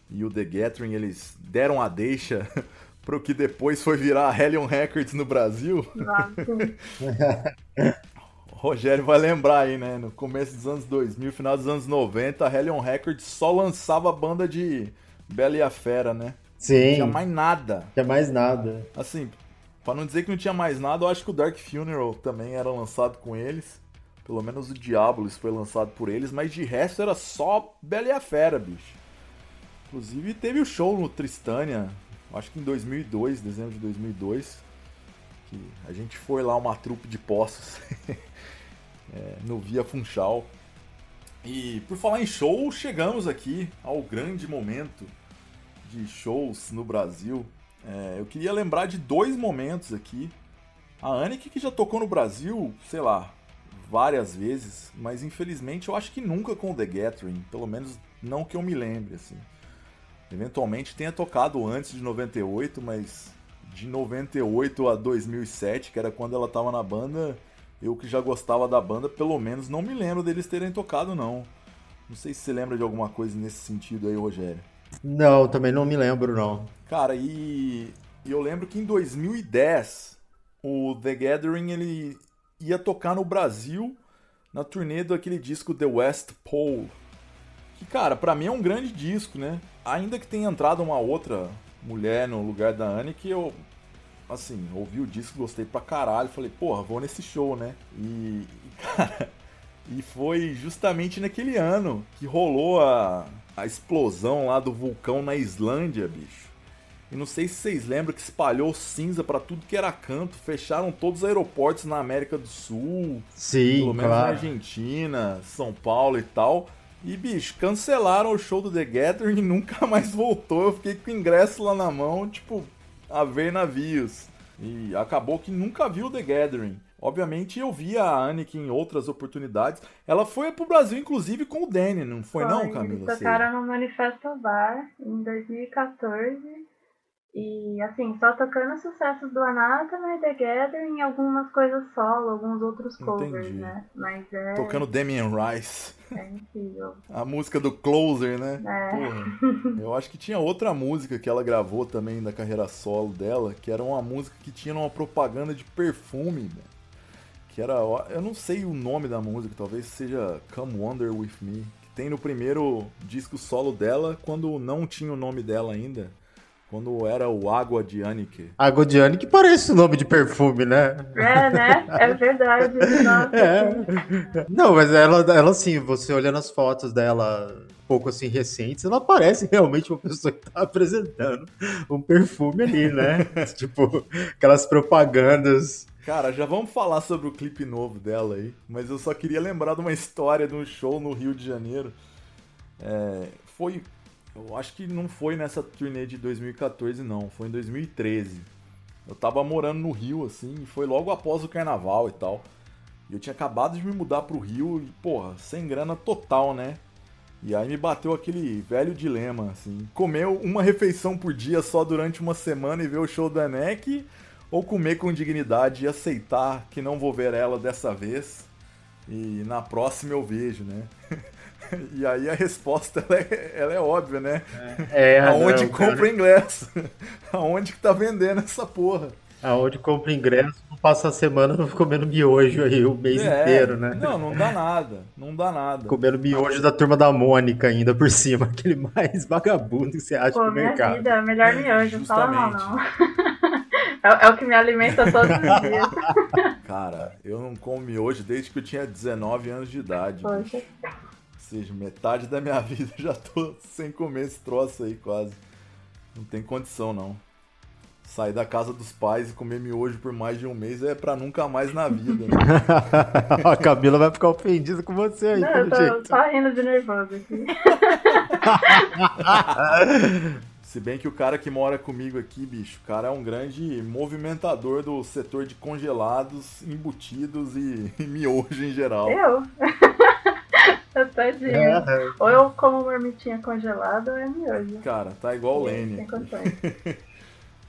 e o The Gathering, eles deram a deixa pro que depois foi virar a Hellion Records no Brasil. Rogério vai lembrar aí, né? No começo dos anos 2000, final dos anos 90, a Hellion Records só lançava banda de Bela e a Fera, né? Sim. Não tinha mais nada. Não tinha mais nada. Assim, para não dizer que não tinha mais nada, eu acho que o Dark Funeral também era lançado com eles. Pelo menos o Diabolos foi lançado por eles, mas de resto era só Bela e a Fera, bicho. Inclusive teve o show no Tristânia, acho que em 2002, dezembro de 2002, que a gente foi lá uma trupe de poços é, no Via Funchal. E por falar em show, chegamos aqui ao grande momento de shows no Brasil. É, eu queria lembrar de dois momentos aqui. A Annick que já tocou no Brasil, sei lá, várias vezes, mas infelizmente eu acho que nunca com o The Gathering, pelo menos não que eu me lembre, assim. Eventualmente tenha tocado antes de 98, mas de 98 a 2007, que era quando ela tava na banda, eu que já gostava da banda, pelo menos não me lembro deles terem tocado, não. Não sei se você lembra de alguma coisa nesse sentido aí, Rogério. Não, também não me lembro, não. Cara, e eu lembro que em 2010 o The Gathering ele ia tocar no Brasil na turnê daquele disco The West Pole. Que, cara, pra mim é um grande disco, né? Ainda que tenha entrado uma outra mulher no lugar da Anne, que eu, assim, ouvi o disco, gostei pra caralho. Falei, porra, vou nesse show, né? E, cara, e foi justamente naquele ano que rolou a, a explosão lá do vulcão na Islândia, bicho. E não sei se vocês lembram que espalhou cinza para tudo que era canto, fecharam todos os aeroportos na América do Sul, Sim, pelo menos claro. na Argentina, São Paulo e tal. E, bicho, cancelaram o show do The Gathering e nunca mais voltou. Eu fiquei com o ingresso lá na mão, tipo, a ver navios. E acabou que nunca viu o The Gathering. Obviamente eu vi a Annick em outras oportunidades. Ela foi pro Brasil, inclusive, com o Danny, não foi, não, Eles Camila? Você- tocaram no Manifesto Bar em 2014. E assim, só tocando sucessos do Anathema e The Gathering e algumas coisas solo, alguns outros covers, Entendi. né? Mas é, Tocando Damien Rice. é incrível. A música do Closer, né? É. Porra. Eu acho que tinha outra música que ela gravou também da carreira solo dela, que era uma música que tinha uma propaganda de perfume, né? Que era. Eu não sei o nome da música, talvez seja Come Wonder With Me. Que tem no primeiro disco solo dela, quando não tinha o nome dela ainda. Quando era o Água de Anike. A Godiane que parece o nome de perfume, né? É, né? É verdade. Nossa, É. Não, mas ela, ela assim, você olhando as fotos dela um pouco assim recentes, ela parece realmente uma pessoa que tá apresentando um perfume ali, né? tipo, aquelas propagandas. Cara, já vamos falar sobre o clipe novo dela aí, mas eu só queria lembrar de uma história de um show no Rio de Janeiro. É, foi. Eu acho que não foi nessa turnê de 2014, não, foi em 2013. Eu tava morando no Rio, assim, e foi logo após o carnaval e tal. E eu tinha acabado de me mudar pro Rio e, porra, sem grana total, né? E aí me bateu aquele velho dilema, assim. Comer uma refeição por dia só durante uma semana e ver o show da NEC, ou comer com dignidade e aceitar que não vou ver ela dessa vez e na próxima eu vejo, né? e aí a resposta ela é, ela é óbvia, né? É, Aonde não, cara. compra ingresso? Aonde que tá vendendo essa porra? Aonde compra ingresso, não passa a semana comendo miojo aí o mês É, inteiro, né? Não, não dá nada. Não dá nada. Comendo miojo da turma da Mônica ainda por cima, aquele mais vagabundo que você acha Pô, no minha mercado. vida, é o melhor miojo, não fala mal Justamente. não. É, é o que me alimenta todos os dias. Cara, eu não como miojo desde que eu tinha 19 anos de idade. Poxa. bicho. Ou seja, metade da minha vida eu já tô sem comer esse troço aí quase. Não tem condição não. Sair da casa dos pais e comer miojo por mais de um mês é pra nunca mais na vida. Né? a Camila vai ficar ofendida com você aí, Não, eu tô jeito. só rindo de nervoso aqui. Se bem que o cara que mora comigo aqui, bicho, o cara é um grande movimentador do setor de congelados, embutidos e, e miojo em geral. Eu? Tadinho. É, Ou eu como marmitinha congelada ou é miojo. Cara, tá igual o Lene. Condições.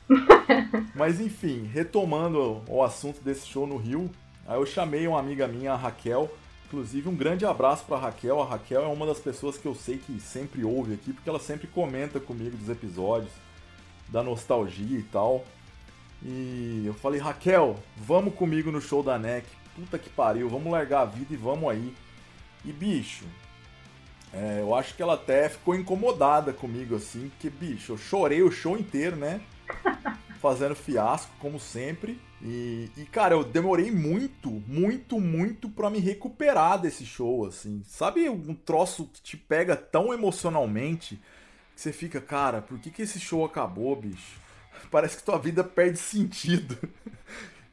Mas enfim, retomando o assunto desse show no Rio, aí eu chamei uma amiga minha, a Raquel. Inclusive, um grande abraço pra Raquel. A Raquel é uma das pessoas que eu sei que sempre ouve aqui, porque ela sempre comenta comigo dos episódios, da nostalgia e tal. E eu falei, Raquel, vamos comigo no show da NEC. Puta que pariu, vamos largar a vida e vamos aí. E bicho, é, eu acho que ela até ficou incomodada comigo, assim, porque, bicho, eu chorei o show inteiro, né? Fazendo fiasco, como sempre. E, e, cara, eu demorei muito, muito, muito pra me recuperar desse show, assim. Sabe um troço que te pega tão emocionalmente que você fica, cara, por que, que esse show acabou, bicho? Parece que tua vida perde sentido.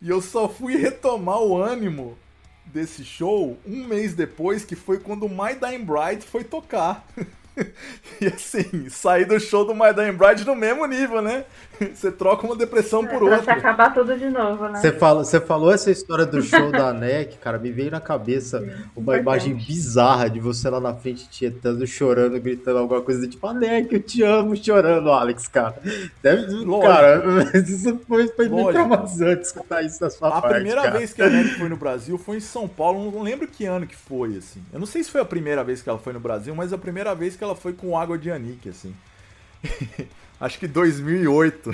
E eu só fui retomar o ânimo desse show um mês depois, que foi quando My Dying Bride foi tocar. e assim, sair do show do My Dying Bride no mesmo nível, né? Você troca uma depressão É, por pra outra. acabar tudo de novo, né? Você, fala, você falou essa história do show da NEC, cara, me veio na cabeça uma importante. imagem bizarra de você lá na frente tietando, chorando, gritando alguma coisa tipo, ah, NEC, eu te amo, chorando, Alex, cara. Deve, Lógico. cara, isso foi, foi Lógico. traumatizante escutar isso da sua A parte, primeira cara. vez que a NEC foi no Brasil foi em São Paulo, não lembro que ano que foi, assim. Eu não sei se foi a primeira vez que ela foi no Brasil, mas a primeira vez que ela foi com água de Anique, assim. Acho que 2008,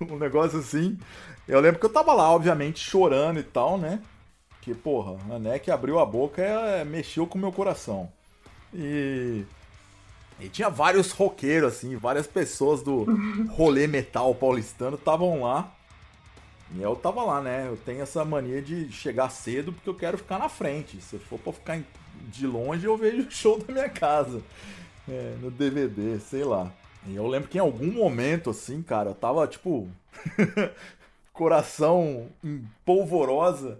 um negócio assim. Eu lembro que eu tava lá, obviamente, chorando e tal, né? Que, porra, a NEC abriu a boca e mexeu com o meu coração. E... E tinha vários roqueiros, assim, várias pessoas do rolê metal paulistano estavam lá. E eu tava lá, né? Eu tenho essa mania de chegar cedo porque eu quero ficar na frente. Se for pra ficar de longe, eu vejo o show da minha casa. É, no DVD, sei lá. E eu lembro que em algum momento, assim, cara, eu tava, tipo... coração em polvorosa.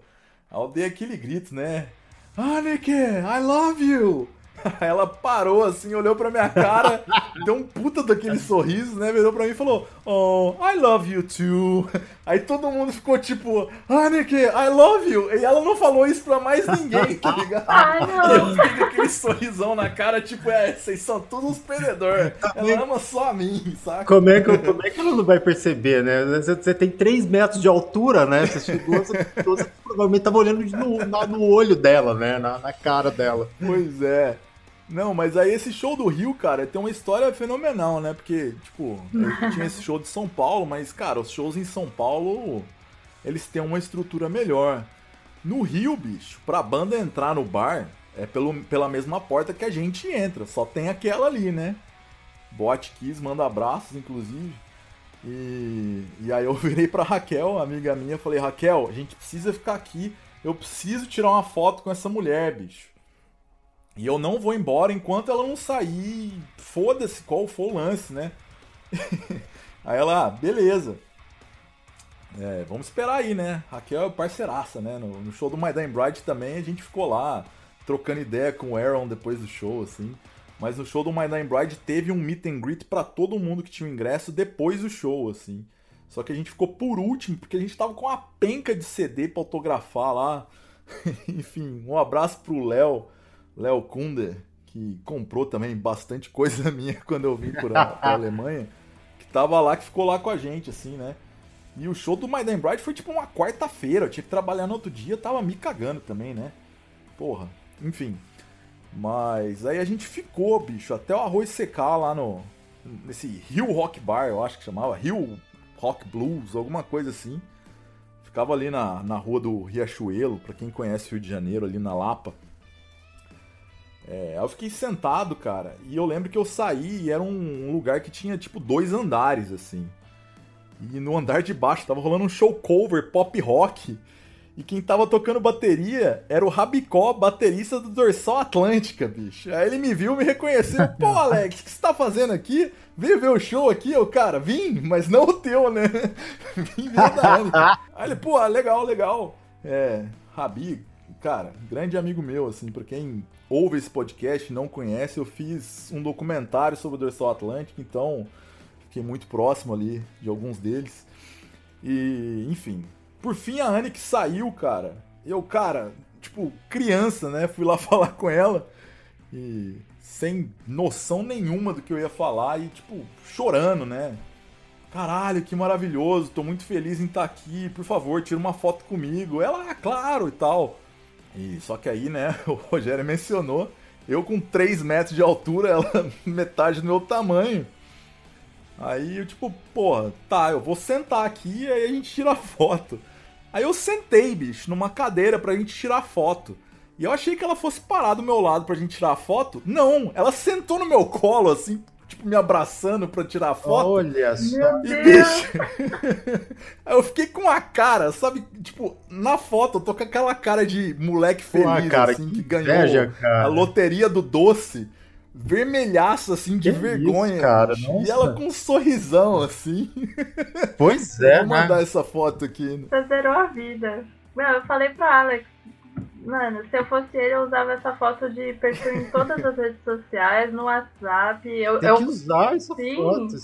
Eu dei aquele grito, né? Anneke, I love you! Ela parou assim, olhou pra minha cara, deu um puta daquele sorriso, né? Virou pra mim e falou: Oh, I love you too. Aí todo mundo ficou tipo: Anneke, I love you. E ela não falou isso pra mais ninguém, tá ligado? Ai, não. Eu fiquei aquele sorrisão na cara, tipo, é, vocês são todos uns perdedores. Ela ama só a mim, saca? Como é, que, como é que ela não vai perceber, né? Você, você tem 3 metros de altura, né? Você chegou, você, você provavelmente tava olhando no, no olho dela, né? Na, na cara dela. Pois é. Não, mas aí esse show do Rio, cara, tem uma história fenomenal, né? Porque, tipo, tinha esse show de São Paulo, mas, cara, os shows em São Paulo, eles têm uma estrutura melhor. No Rio, bicho, pra banda entrar no bar, é pelo, pela mesma porta que a gente entra. Só tem aquela ali, né? Boate Kiss manda abraços, inclusive. E, e aí eu virei pra Raquel, amiga minha, falei, Raquel, a gente precisa ficar aqui. Eu preciso tirar uma foto com essa mulher, bicho. E eu não vou embora enquanto ela não sair. Foda-se qual for o lance, né? aí ela, ah, beleza. É, vamos esperar aí, né? Raquel é parceiraça, né? No, no show do My Dying Bride também a gente ficou lá trocando ideia com o Aaron depois do show, assim. Mas no show do My Dying Bride teve um meet and greet pra todo mundo que tinha o ingresso depois do show, assim. Só que a gente ficou por último, porque a gente tava com uma penca de CD pra autografar lá. Enfim, um abraço pro Léo, Léo Kunder, que comprou também bastante coisa minha quando eu vim pra, pra Alemanha. Que tava lá, que ficou lá com a gente, assim, né? E o show do My Damn Bride foi tipo uma quarta-feira, eu tinha que trabalhar no outro dia, eu tava me cagando também, né? Porra, enfim. Mas aí a gente ficou, bicho, até o arroz secar lá no. Nesse Rio Rock Bar, eu acho que chamava. Rio Rock Blues, alguma coisa assim. Ficava ali na, na rua do Riachuelo, pra quem conhece o Rio de Janeiro, ali na Lapa. É, eu fiquei sentado, cara, e eu lembro que eu saí e era um lugar que tinha tipo dois andares, assim. E no andar de baixo tava rolando um show cover pop rock. E quem tava tocando bateria era o Rabicó, baterista do Dorsal Atlântica, bicho. Aí ele me viu, me reconheceu. Pô, Alex, o que você tá fazendo aqui? Veio ver o show aqui? Eu, cara, vim, mas não o teu, né? vim ver da Anica. Aí ele, pô, legal, legal. É, Rabi, cara, grande amigo meu, assim, pra quem ouve esse podcast e não conhece, eu fiz um documentário sobre o Dorsal Atlântica, então fiquei muito próximo ali de alguns deles. E, enfim. Por fim, a Anne que saiu, cara. Eu, cara, tipo, criança, né? Fui lá falar com ela e sem noção nenhuma do que eu ia falar e, tipo, chorando, né? Caralho, que maravilhoso, tô muito feliz em estar aqui, por favor, tira uma foto comigo. Ela, ah, claro e tal. E só que aí, né, o Rogério mencionou, eu com 3 metros de altura, ela metade do meu tamanho. Aí eu tipo, porra, tá, eu vou sentar aqui e aí a gente tira foto. Aí eu sentei, bicho, numa cadeira pra gente tirar foto. E eu achei que ela fosse parar do meu lado pra gente tirar a foto. Não, ela sentou no meu colo, assim, tipo, me abraçando pra tirar a foto. Olha só. E bicho, eu fiquei com a cara, sabe? Tipo, na foto eu tô com aquela cara de moleque feliz, cara, assim, que que ganhou inveja, cara. a loteria do doce. Vermelhaço, assim, de Que vergonha. isso, cara, nossa. E ela com um sorrisão, assim. Pois é, Vou mandar né? essa foto aqui. Você zerou a vida. Meu, eu falei pro Alex Mano, se eu fosse ele, eu usava essa foto de perfil em todas as redes sociais, no WhatsApp. Eu, Tem eu... que usar essa Sim. foto.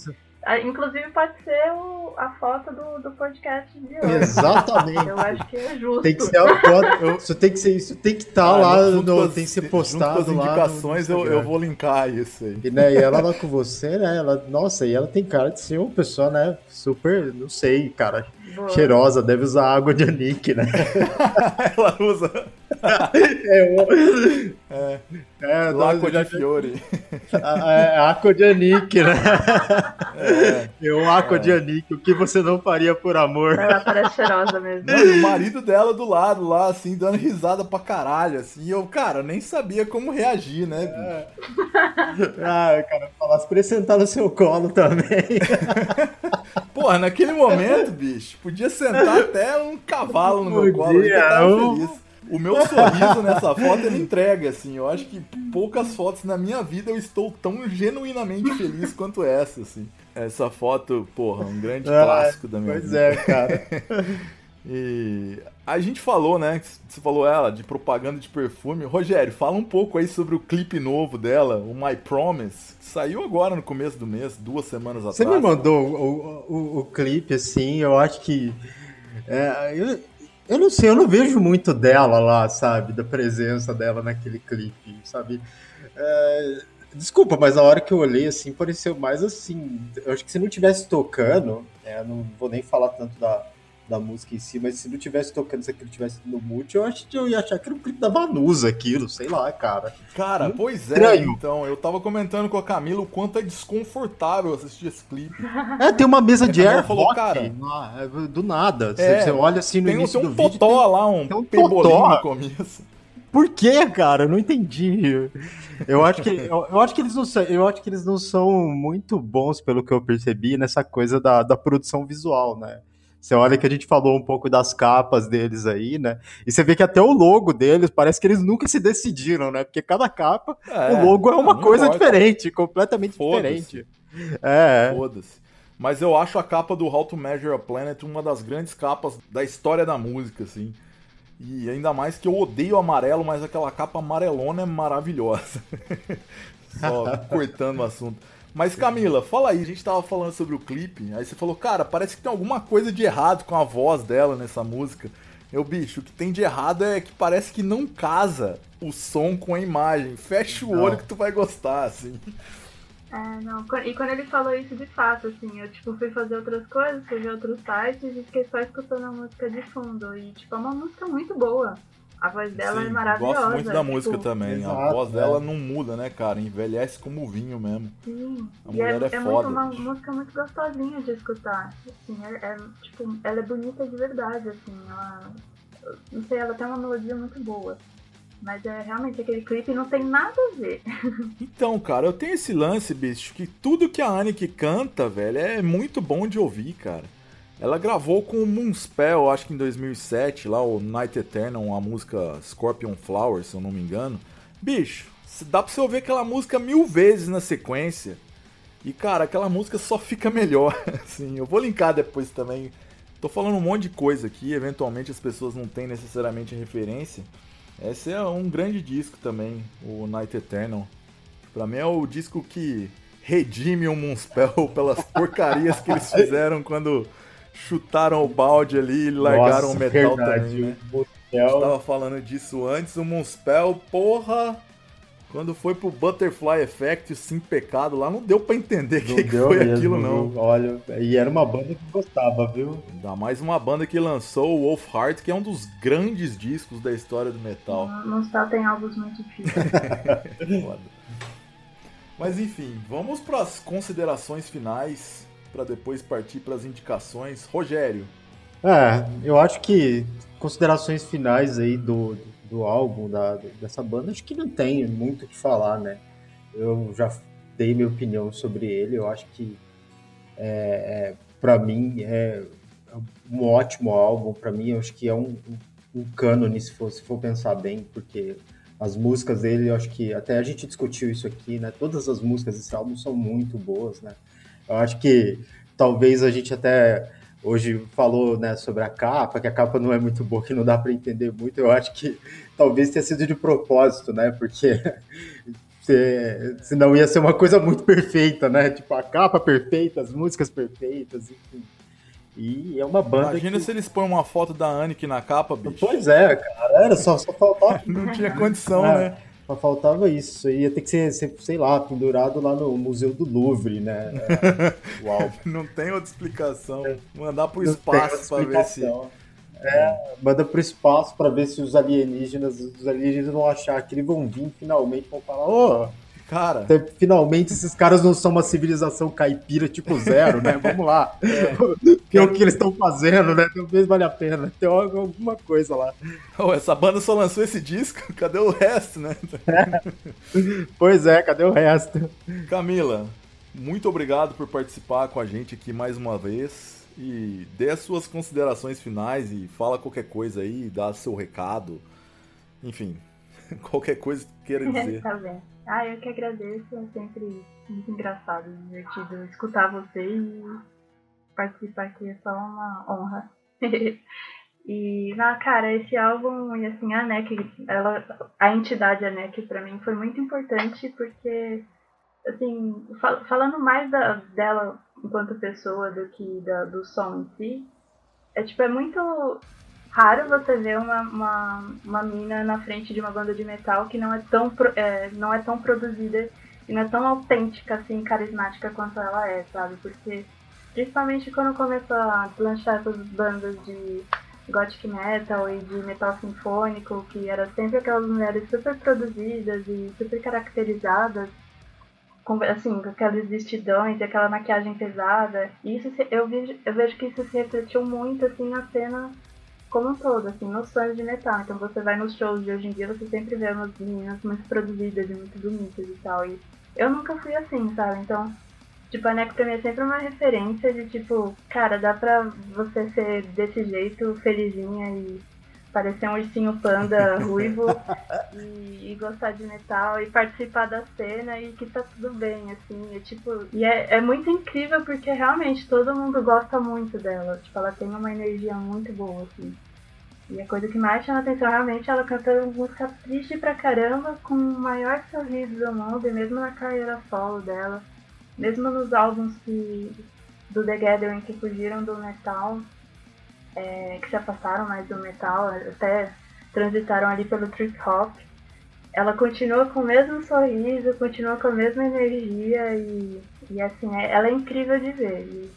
Inclusive pode ser o- a foto do, do podcast de hoje. Exatamente. Eu acho que é justo. Tem que ser a foto. Isso tem que ser isso, tem que estar Ah, lá, no- tem que ser junto com postado as lá. no- indicações, no eu, eu vou linkar isso aí. E, né, e ela lá com você, né? Ela, nossa, e ela tem cara de ser uma pessoa, né? Super, não sei, cara. Cheirosa, deve usar água de anique, né? Ela usa É, o- é, é, Laco nossa, de Fiore. a- é Aqua de anique, né? É. Eu Aqua de anique, o que você não faria por amor? Ela parece cheirosa mesmo. E o marido dela do lado lá, assim, dando risada pra caralho, assim. E eu, cara, nem sabia como reagir, né? bicho? Ah, cara, falasse pra ele sentar no seu colo também. Porra, naquele momento, bicho, podia sentar até um cavalo no meu colo, Podia, eu tava feliz. O meu sorriso nessa foto ele entrega, assim. Eu acho que poucas fotos na minha vida eu estou tão genuinamente feliz quanto essa, assim. Essa foto, porra, um grande Ah, clássico da minha Pois vida. é, cara. E a gente falou, né? Você falou ela de propaganda de perfume. Rogério, fala um pouco aí sobre o clipe novo dela, o My Promise. que Saiu agora no começo do mês, duas semanas Você atrás. me mandou o, o, o clipe, assim, eu acho que. é, eu, eu não sei, eu não vejo muito dela lá, sabe? Da presença dela naquele clipe, sabe? É, desculpa, mas a hora que eu olhei, assim, pareceu mais assim. Eu acho que se não tivesse tocando, é, eu não vou nem falar tanto da, da música em si, mas se não tivesse tocando, se aquilo tivesse no multi, eu acho que eu ia achar que era um clipe da Vanusa aquilo, sei lá, cara. Cara, Muito pois é, estranho. então. Eu tava comentando com a Camila o quanto é desconfortável assistir esse clipe. É, tem uma mesa de air falou, rock cara, lá, é, do nada. Você, É, você olha assim no Tem, um- início tem do um vídeo. totó lá, um, tem um pebolim totó. no começo. Por quê, cara? Eu não entendi. Eu acho que eu, eu acho que eles não são, eu acho que eles não são muito bons pelo que eu percebi nessa coisa da, da produção visual, né? Você olha que a gente falou um pouco das capas deles aí, né? E você vê que até o logo deles parece que eles nunca se decidiram, né? Porque cada capa, É, o logo é uma coisa importa. diferente, completamente diferente. É. Foda-se. Mas eu acho a capa do How to Measure a Planet uma das grandes capas da história da música, assim. E ainda mais que eu odeio amarelo, mas aquela capa amarelona é maravilhosa. Só cortando o assunto. Mas Camila, fala aí, a gente tava falando sobre o clipe, aí você falou, cara, parece que tem alguma coisa de errado com a voz dela nessa música. Eu, bicho, o que tem de errado é que parece que não casa o som com a imagem. Fecha o Não. olho que tu vai gostar, assim. É, não. E quando ele falou isso de fato, assim, eu tipo fui fazer outras coisas, fui ver outros sites e fiquei só escutando a música de fundo. E tipo, é uma música muito boa. A voz dela Sim, é maravilhosa. Gosto muito da tipo, música também. a exato, voz é. dela não muda, né, cara? Envelhece como vinho mesmo. Sim. A e é, mulher é é foda, muito uma música muito gostosinha de escutar. Assim, é, é, tipo, ela é bonita de verdade, assim, ela. Não sei, ela tem uma melodia muito boa. Mas é realmente aquele clipe não tem nada a ver. Então, cara, eu tenho esse lance, bicho, que tudo que a Annick canta, velho, é muito bom de ouvir, cara. Ela gravou com o Moonspell, acho que em 2007, lá o Night Eternal, a música Scorpion Flower, se eu não me engano. Bicho, dá pra você ouvir aquela música mil vezes na sequência. E, cara, aquela música só fica melhor, assim. Eu vou linkar depois também. Tô falando um monte de coisa aqui, eventualmente as pessoas não têm necessariamente referência. Esse é um grande disco também, o Night Eternal. Pra mim é o disco que redime o Moonspell pelas porcarias que eles fizeram quando chutaram o balde ali e largaram Nossa, o metal verdade, também, né? o A gente tava falando disso antes, o Moonspell, porra, quando foi pro Butterfly Effect, o Sim Pecado lá, não deu pra entender o que, que foi mesmo, aquilo não. viu? Olha, e era uma banda que gostava, viu? Ainda mais uma banda que lançou o Wolf Heart, que é um dos grandes discos da história do metal. Não está tem álbuns muito difíceis. Foda. Mas enfim, vamos para as considerações finais para depois partir para as indicações. Rogério, É, eu acho que considerações finais aí do, do álbum, da, dessa banda, acho que não tem muito o que falar, né? Eu já dei minha opinião sobre ele, eu acho que é, é, para mim é um ótimo álbum, para mim eu acho que é um, um cânone se for, se for pensar bem, porque as músicas dele, eu acho que até a gente discutiu isso aqui, né? Todas as músicas desse álbum são muito boas, né? Eu acho que talvez a gente até hoje falou né, sobre a capa, que a capa não é muito boa, que não dá para entender muito. Eu acho que talvez tenha sido de propósito, né? Porque senão ia ser uma coisa muito perfeita, né? Tipo, a capa perfeita, as músicas perfeitas, enfim. E é uma banda. Imagina que... se eles põem uma foto da Annick na capa, bicho. Pois é, cara. Era só, só faltava. não tinha condição, é. né? Só faltava isso. Ia ter que ser, ser, sei lá, pendurado lá no Museu do Louvre, né? Uau. Não tem outra explicação. Mandar pro espaço para ver se. É, manda pro espaço para ver se os alienígenas, os alienígenas vão achar que eles vão vir finalmente vão falar, ô, oh, Cara. Finalmente esses caras não são uma civilização caipira tipo zero, né? Vamos lá. É. Que é o que eles estão fazendo, né? Talvez vale a pena. Tem alguma coisa lá. Oh, essa banda só lançou esse disco? Cadê o resto, né? É. Pois é, cadê o resto? Camila, muito obrigado por participar com a gente aqui mais uma vez. E dê as suas considerações finais e fala qualquer coisa aí, dá seu recado. Enfim, qualquer coisa que queira dizer. tá bem. Ah, eu que agradeço, é sempre muito engraçado, divertido escutar você e participar aqui é só uma honra. e, na cara, esse álbum e assim, a NEC, ela, a entidade a NEC pra mim foi muito importante porque, assim, fal falando mais da, dela enquanto pessoa do que da, do som em si, é tipo, é muito raro você ver uma, uma, uma mina na frente de uma banda de metal que não é tão, é, não é tão produzida e não é tão autêntica, assim, carismática quanto ela é, sabe? Porque, principalmente quando começou a lançar essas bandas de gothic metal e de metal sinfônico, que era sempre aquelas mulheres super produzidas e super caracterizadas, com, assim, com aqueles vestidões e aquela maquiagem pesada. E isso eu vejo, eu vejo que isso se refletiu muito, assim, na cena como um todo, assim, nos fãs de metal. Então você vai nos shows de hoje em dia, você sempre vê umas meninas muito produzidas e muito bonitas e tal. E eu nunca fui assim, sabe? Então, tipo, a NEC pra mim é sempre uma referência de tipo, cara, dá pra você ser desse jeito, felizinha e parecer um ursinho panda ruivo e, e, gostar de metal e participar da cena e que tá tudo bem, assim, é tipo. E é, é muito incrível porque realmente todo mundo gosta muito dela. Tipo, ela tem uma energia muito boa, assim. E a coisa que mais chama atenção realmente é ela cantando música triste pra caramba, com o maior sorriso do mundo, e mesmo na carreira solo dela, mesmo nos álbuns que, do The Gathering que fugiram do metal, é, que se afastaram mais do metal, até transitaram ali pelo trip hop, ela continua com o mesmo sorriso, continua com a mesma energia e, e assim, é, ela é incrível de ver. E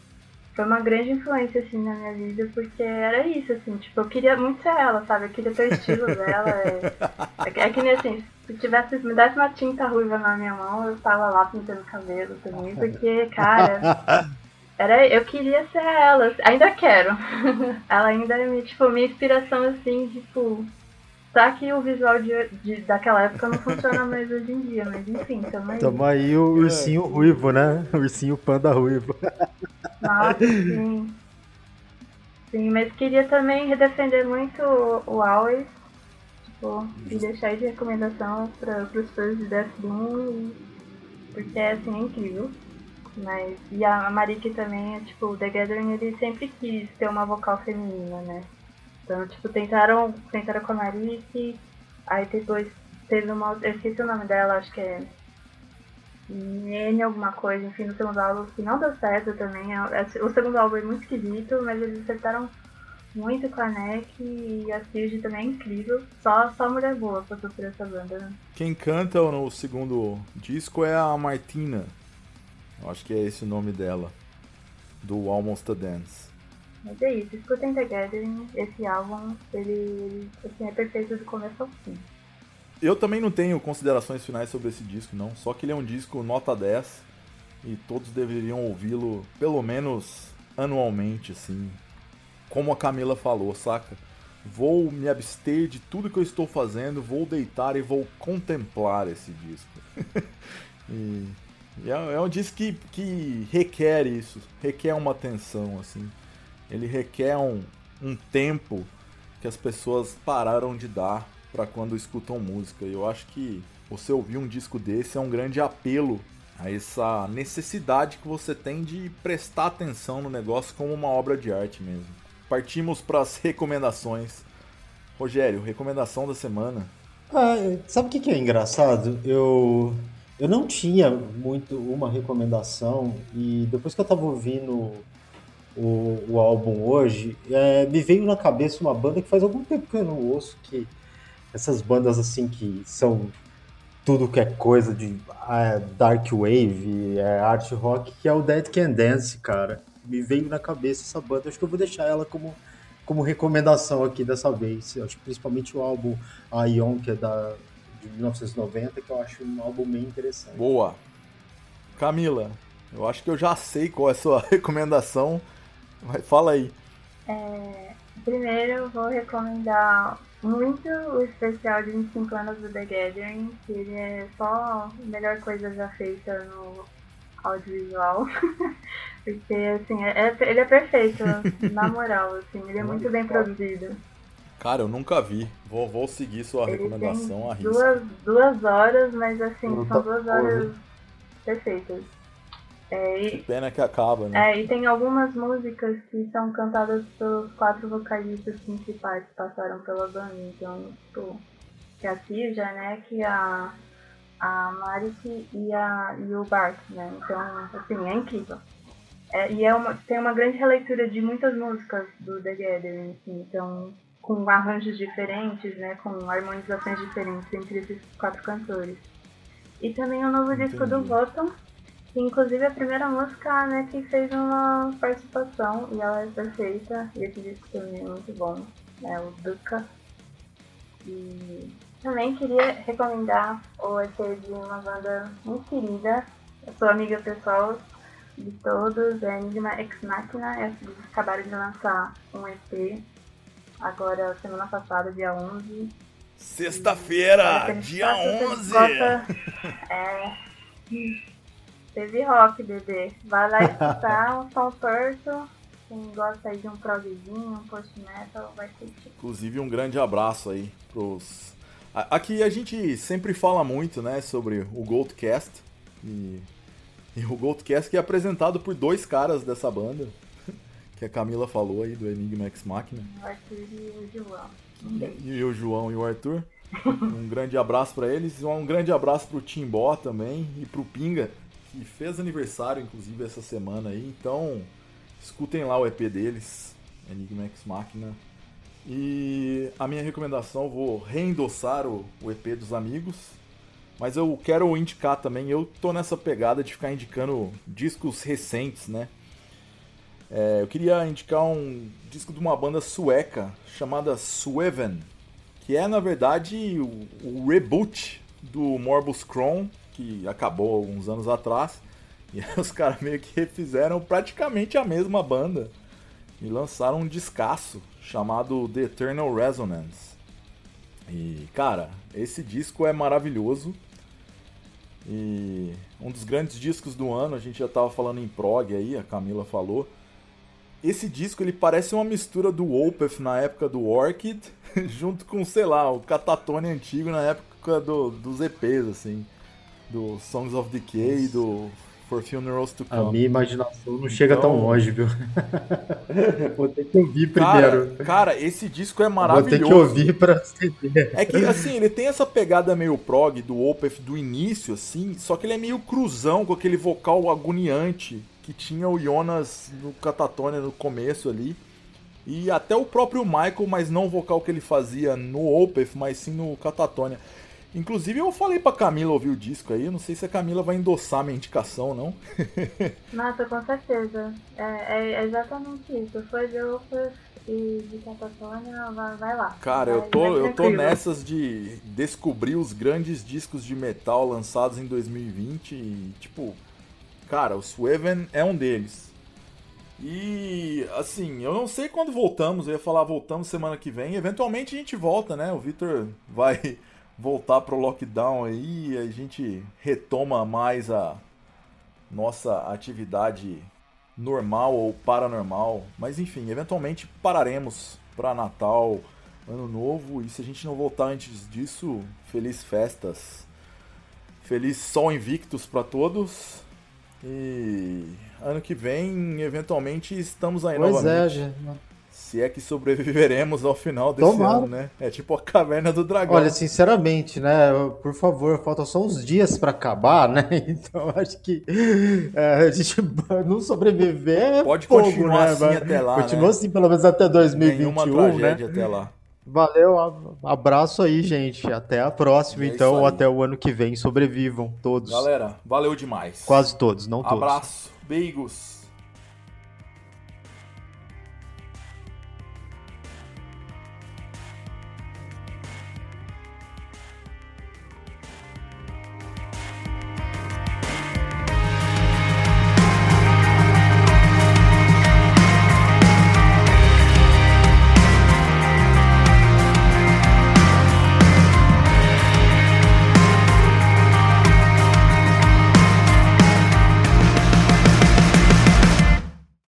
foi uma grande influência assim na minha vida, porque era isso, assim, tipo, eu queria muito ser ela, sabe? Eu queria ter o estilo dela. É, é, é que nem assim, se tivesse, me desse uma tinta ruiva na minha mão, eu tava lá pintando cabelo também, porque, cara, era, eu queria ser ela, ainda quero. ela ainda é tipo, minha inspiração assim, tipo. Tá que o visual de, de, daquela época não funciona mais hoje em dia, mas enfim, tamo aí. Tamo aí o ursinho ruivo, né? O ursinho panda ruivo. Nossa, sim. Sim, mas queria também redefender muito o Always, tipo, e deixar de recomendação para os fãs de Death Doom, porque é assim, é incrível. Mas, e a Mariki também, tipo, o The Gathering ele sempre quis ter uma vocal feminina, né? Então, tipo, tentaram, tentaram com a Mariki, aí depois teve uma. Eu esqueci o nome dela, acho que é. N alguma coisa, enfim, no segundo álbum, que não deu certo também. É, é, o segundo álbum é muito esquisito, mas eles acertaram muito com a NEC e a Siege também é incrível. Só, só mulher boa pra sofrer essa banda, né? Quem canta no segundo disco é a Martina. Acho que é esse o nome dela. Do Almost a Dance. Mas é isso, escutem The Gathering, esse álbum, ele, assim, é perfeito do começo ao fim. Eu também não tenho considerações finais sobre esse disco, não. Só que ele é um disco nota 10 e todos deveriam ouvi-lo pelo menos anualmente, assim. Como a Camila falou, saca? Vou me abster de tudo que eu estou fazendo, vou deitar e vou contemplar esse disco. e é, é um disco que, que requer isso, requer uma atenção, assim. Ele requer um, um tempo que as pessoas pararam de dar para quando escutam música. E eu acho que você ouvir um disco desse é um grande apelo a essa necessidade que você tem de prestar atenção no negócio como uma obra de arte mesmo. Partimos para as recomendações. Rogério, recomendação da semana. Ah, sabe o que é engraçado? Eu, eu não tinha muito uma recomendação e depois que eu tava ouvindo o, o álbum hoje, é, me veio na cabeça uma banda que faz algum tempo que eu não ouço, que essas bandas assim que são tudo que é coisa de é, dark wave, é, art rock, que é o Dead Can Dance, cara. Me veio na cabeça essa banda, acho que eu vou deixar ela como, como recomendação aqui dessa vez. Acho que principalmente o álbum Ion, que é da, de 1990, que eu acho um álbum bem interessante. Boa. Camila, eu acho que eu já sei qual é a sua recomendação. Mas fala aí. É, primeiro eu vou recomendar muito o especial de 25 anos do The Gathering, que ele é só a melhor coisa já feita no audiovisual. Porque, assim, é, é, ele é perfeito, na moral, assim, ele é muito bem produzido. Cara, eu nunca vi. Vou, vou seguir sua ele recomendação a risco. Duas, duas horas, mas assim, são duas horas perfeitas. É, e, que pena que acaba, né? É, e tem algumas músicas que são cantadas pelos quatro vocalistas principais que passaram pela banda. Então, tipo, que é a Cija, né? Que é a, a Marik e, a, e o Bart, né? Então, assim, é incrível. É, e é uma, tem uma grande releitura de muitas músicas do The Gathering, assim, então, com arranjos diferentes, né? Com harmonizações diferentes entre esses quatro cantores. E também o novo Entendi. disco do Voton, Inclusive a primeira música, né, que fez uma participação e ela é perfeita. E esse disco também é muito bom, né, o Duca. E também queria recomendar o EP de uma banda muito querida, eu sou amiga pessoal de todos, é Enigma Ex Machina, eles acabaram de lançar um EP agora semana passada, dia 11. Sexta-feira, dia 11! Gosta, é, Teve rock, bebê. Vai lá escutar um som torto. Quem gosta aí de um progzinho, um post-metal, vai curtir. Inclusive, um grande abraço aí pros... Aqui a gente sempre fala muito, né, sobre o Goldcast. E, e o Goldcast que é apresentado por dois caras dessa banda. Que a Camila falou aí, do Enigma X Machina. O Arthur e o João. E, e o João e o Arthur. Um grande abraço para eles. Um grande abraço pro Timbó também e pro Pinga que fez aniversário, inclusive, essa semana aí. Então, escutem lá o EP deles, Enigma X Machina. E a minha recomendação, vou reendossar o, o EP dos amigos, mas eu quero indicar também, eu tô nessa pegada de ficar indicando discos recentes, né? É, eu queria indicar um disco de uma banda sueca chamada Sweven, que é na verdade o, o reboot do Morbus Crohn, que acabou alguns anos atrás. E os caras meio que refizeram praticamente a mesma banda e lançaram um descasso chamado The Eternal Resonance. E cara, esse disco é maravilhoso. E um dos grandes discos do ano, a gente já tava falando em prog aí, a Camila falou. Esse disco ele parece uma mistura do Opeth na época do Orchid, junto com, sei lá, o Catatone antigo na época do, dos EPs, assim do Songs of Decay, do For Funerals to Come. A minha imaginação não chega então... tão longe, viu? Vou ter que ouvir primeiro. Cara, cara, esse disco é maravilhoso. Vou ter que ouvir pra entender. É que, assim, ele tem essa pegada meio prog do Opeth do início, assim, só que ele é meio cruzão com aquele vocal agoniante que tinha o Jonas no Catatonia no começo ali. E até o próprio Michael, mas não o vocal que ele fazia no Opeth, mas sim no Catatonia. Inclusive eu falei pra Camila ouvir o disco aí, eu não sei se a Camila vai endossar minha indicação, não. Nossa, com certeza. É, é exatamente isso. Foi de Opus e de Catatônia, vai, vai, lá. Cara, vai, eu tô, eu tô nessas de descobrir os grandes discos de metal lançados em 2020 e, tipo, cara, o Sweven é um deles. E assim, eu não sei quando voltamos, eu ia falar voltamos semana que vem, eventualmente a gente volta, né? O Victor vai voltar pro lockdown aí, a gente retoma mais a nossa atividade normal ou paranormal. Mas enfim, eventualmente pararemos para Natal, Ano Novo, e se a gente não voltar antes disso, feliz festas. Feliz Sol Invictus para todos. E ano que vem, eventualmente, estamos aí pois novamente. é, gente. Se é que sobreviveremos ao final desse Tomara. ano, né? É tipo a caverna do dragão. Olha, sinceramente, né? Por favor, faltam só uns dias pra acabar, né? Então acho que é, a gente não sobreviver é Pode fogo, continuar né? assim até lá, Continua né? assim pelo menos até Nenhuma 2021, né? tragédia até lá. Valeu, ab- abraço aí, gente. Até a próxima, É então, até o ano que vem. Sobrevivam todos. Galera, valeu demais. Quase todos, não todos. Abraço, beigos.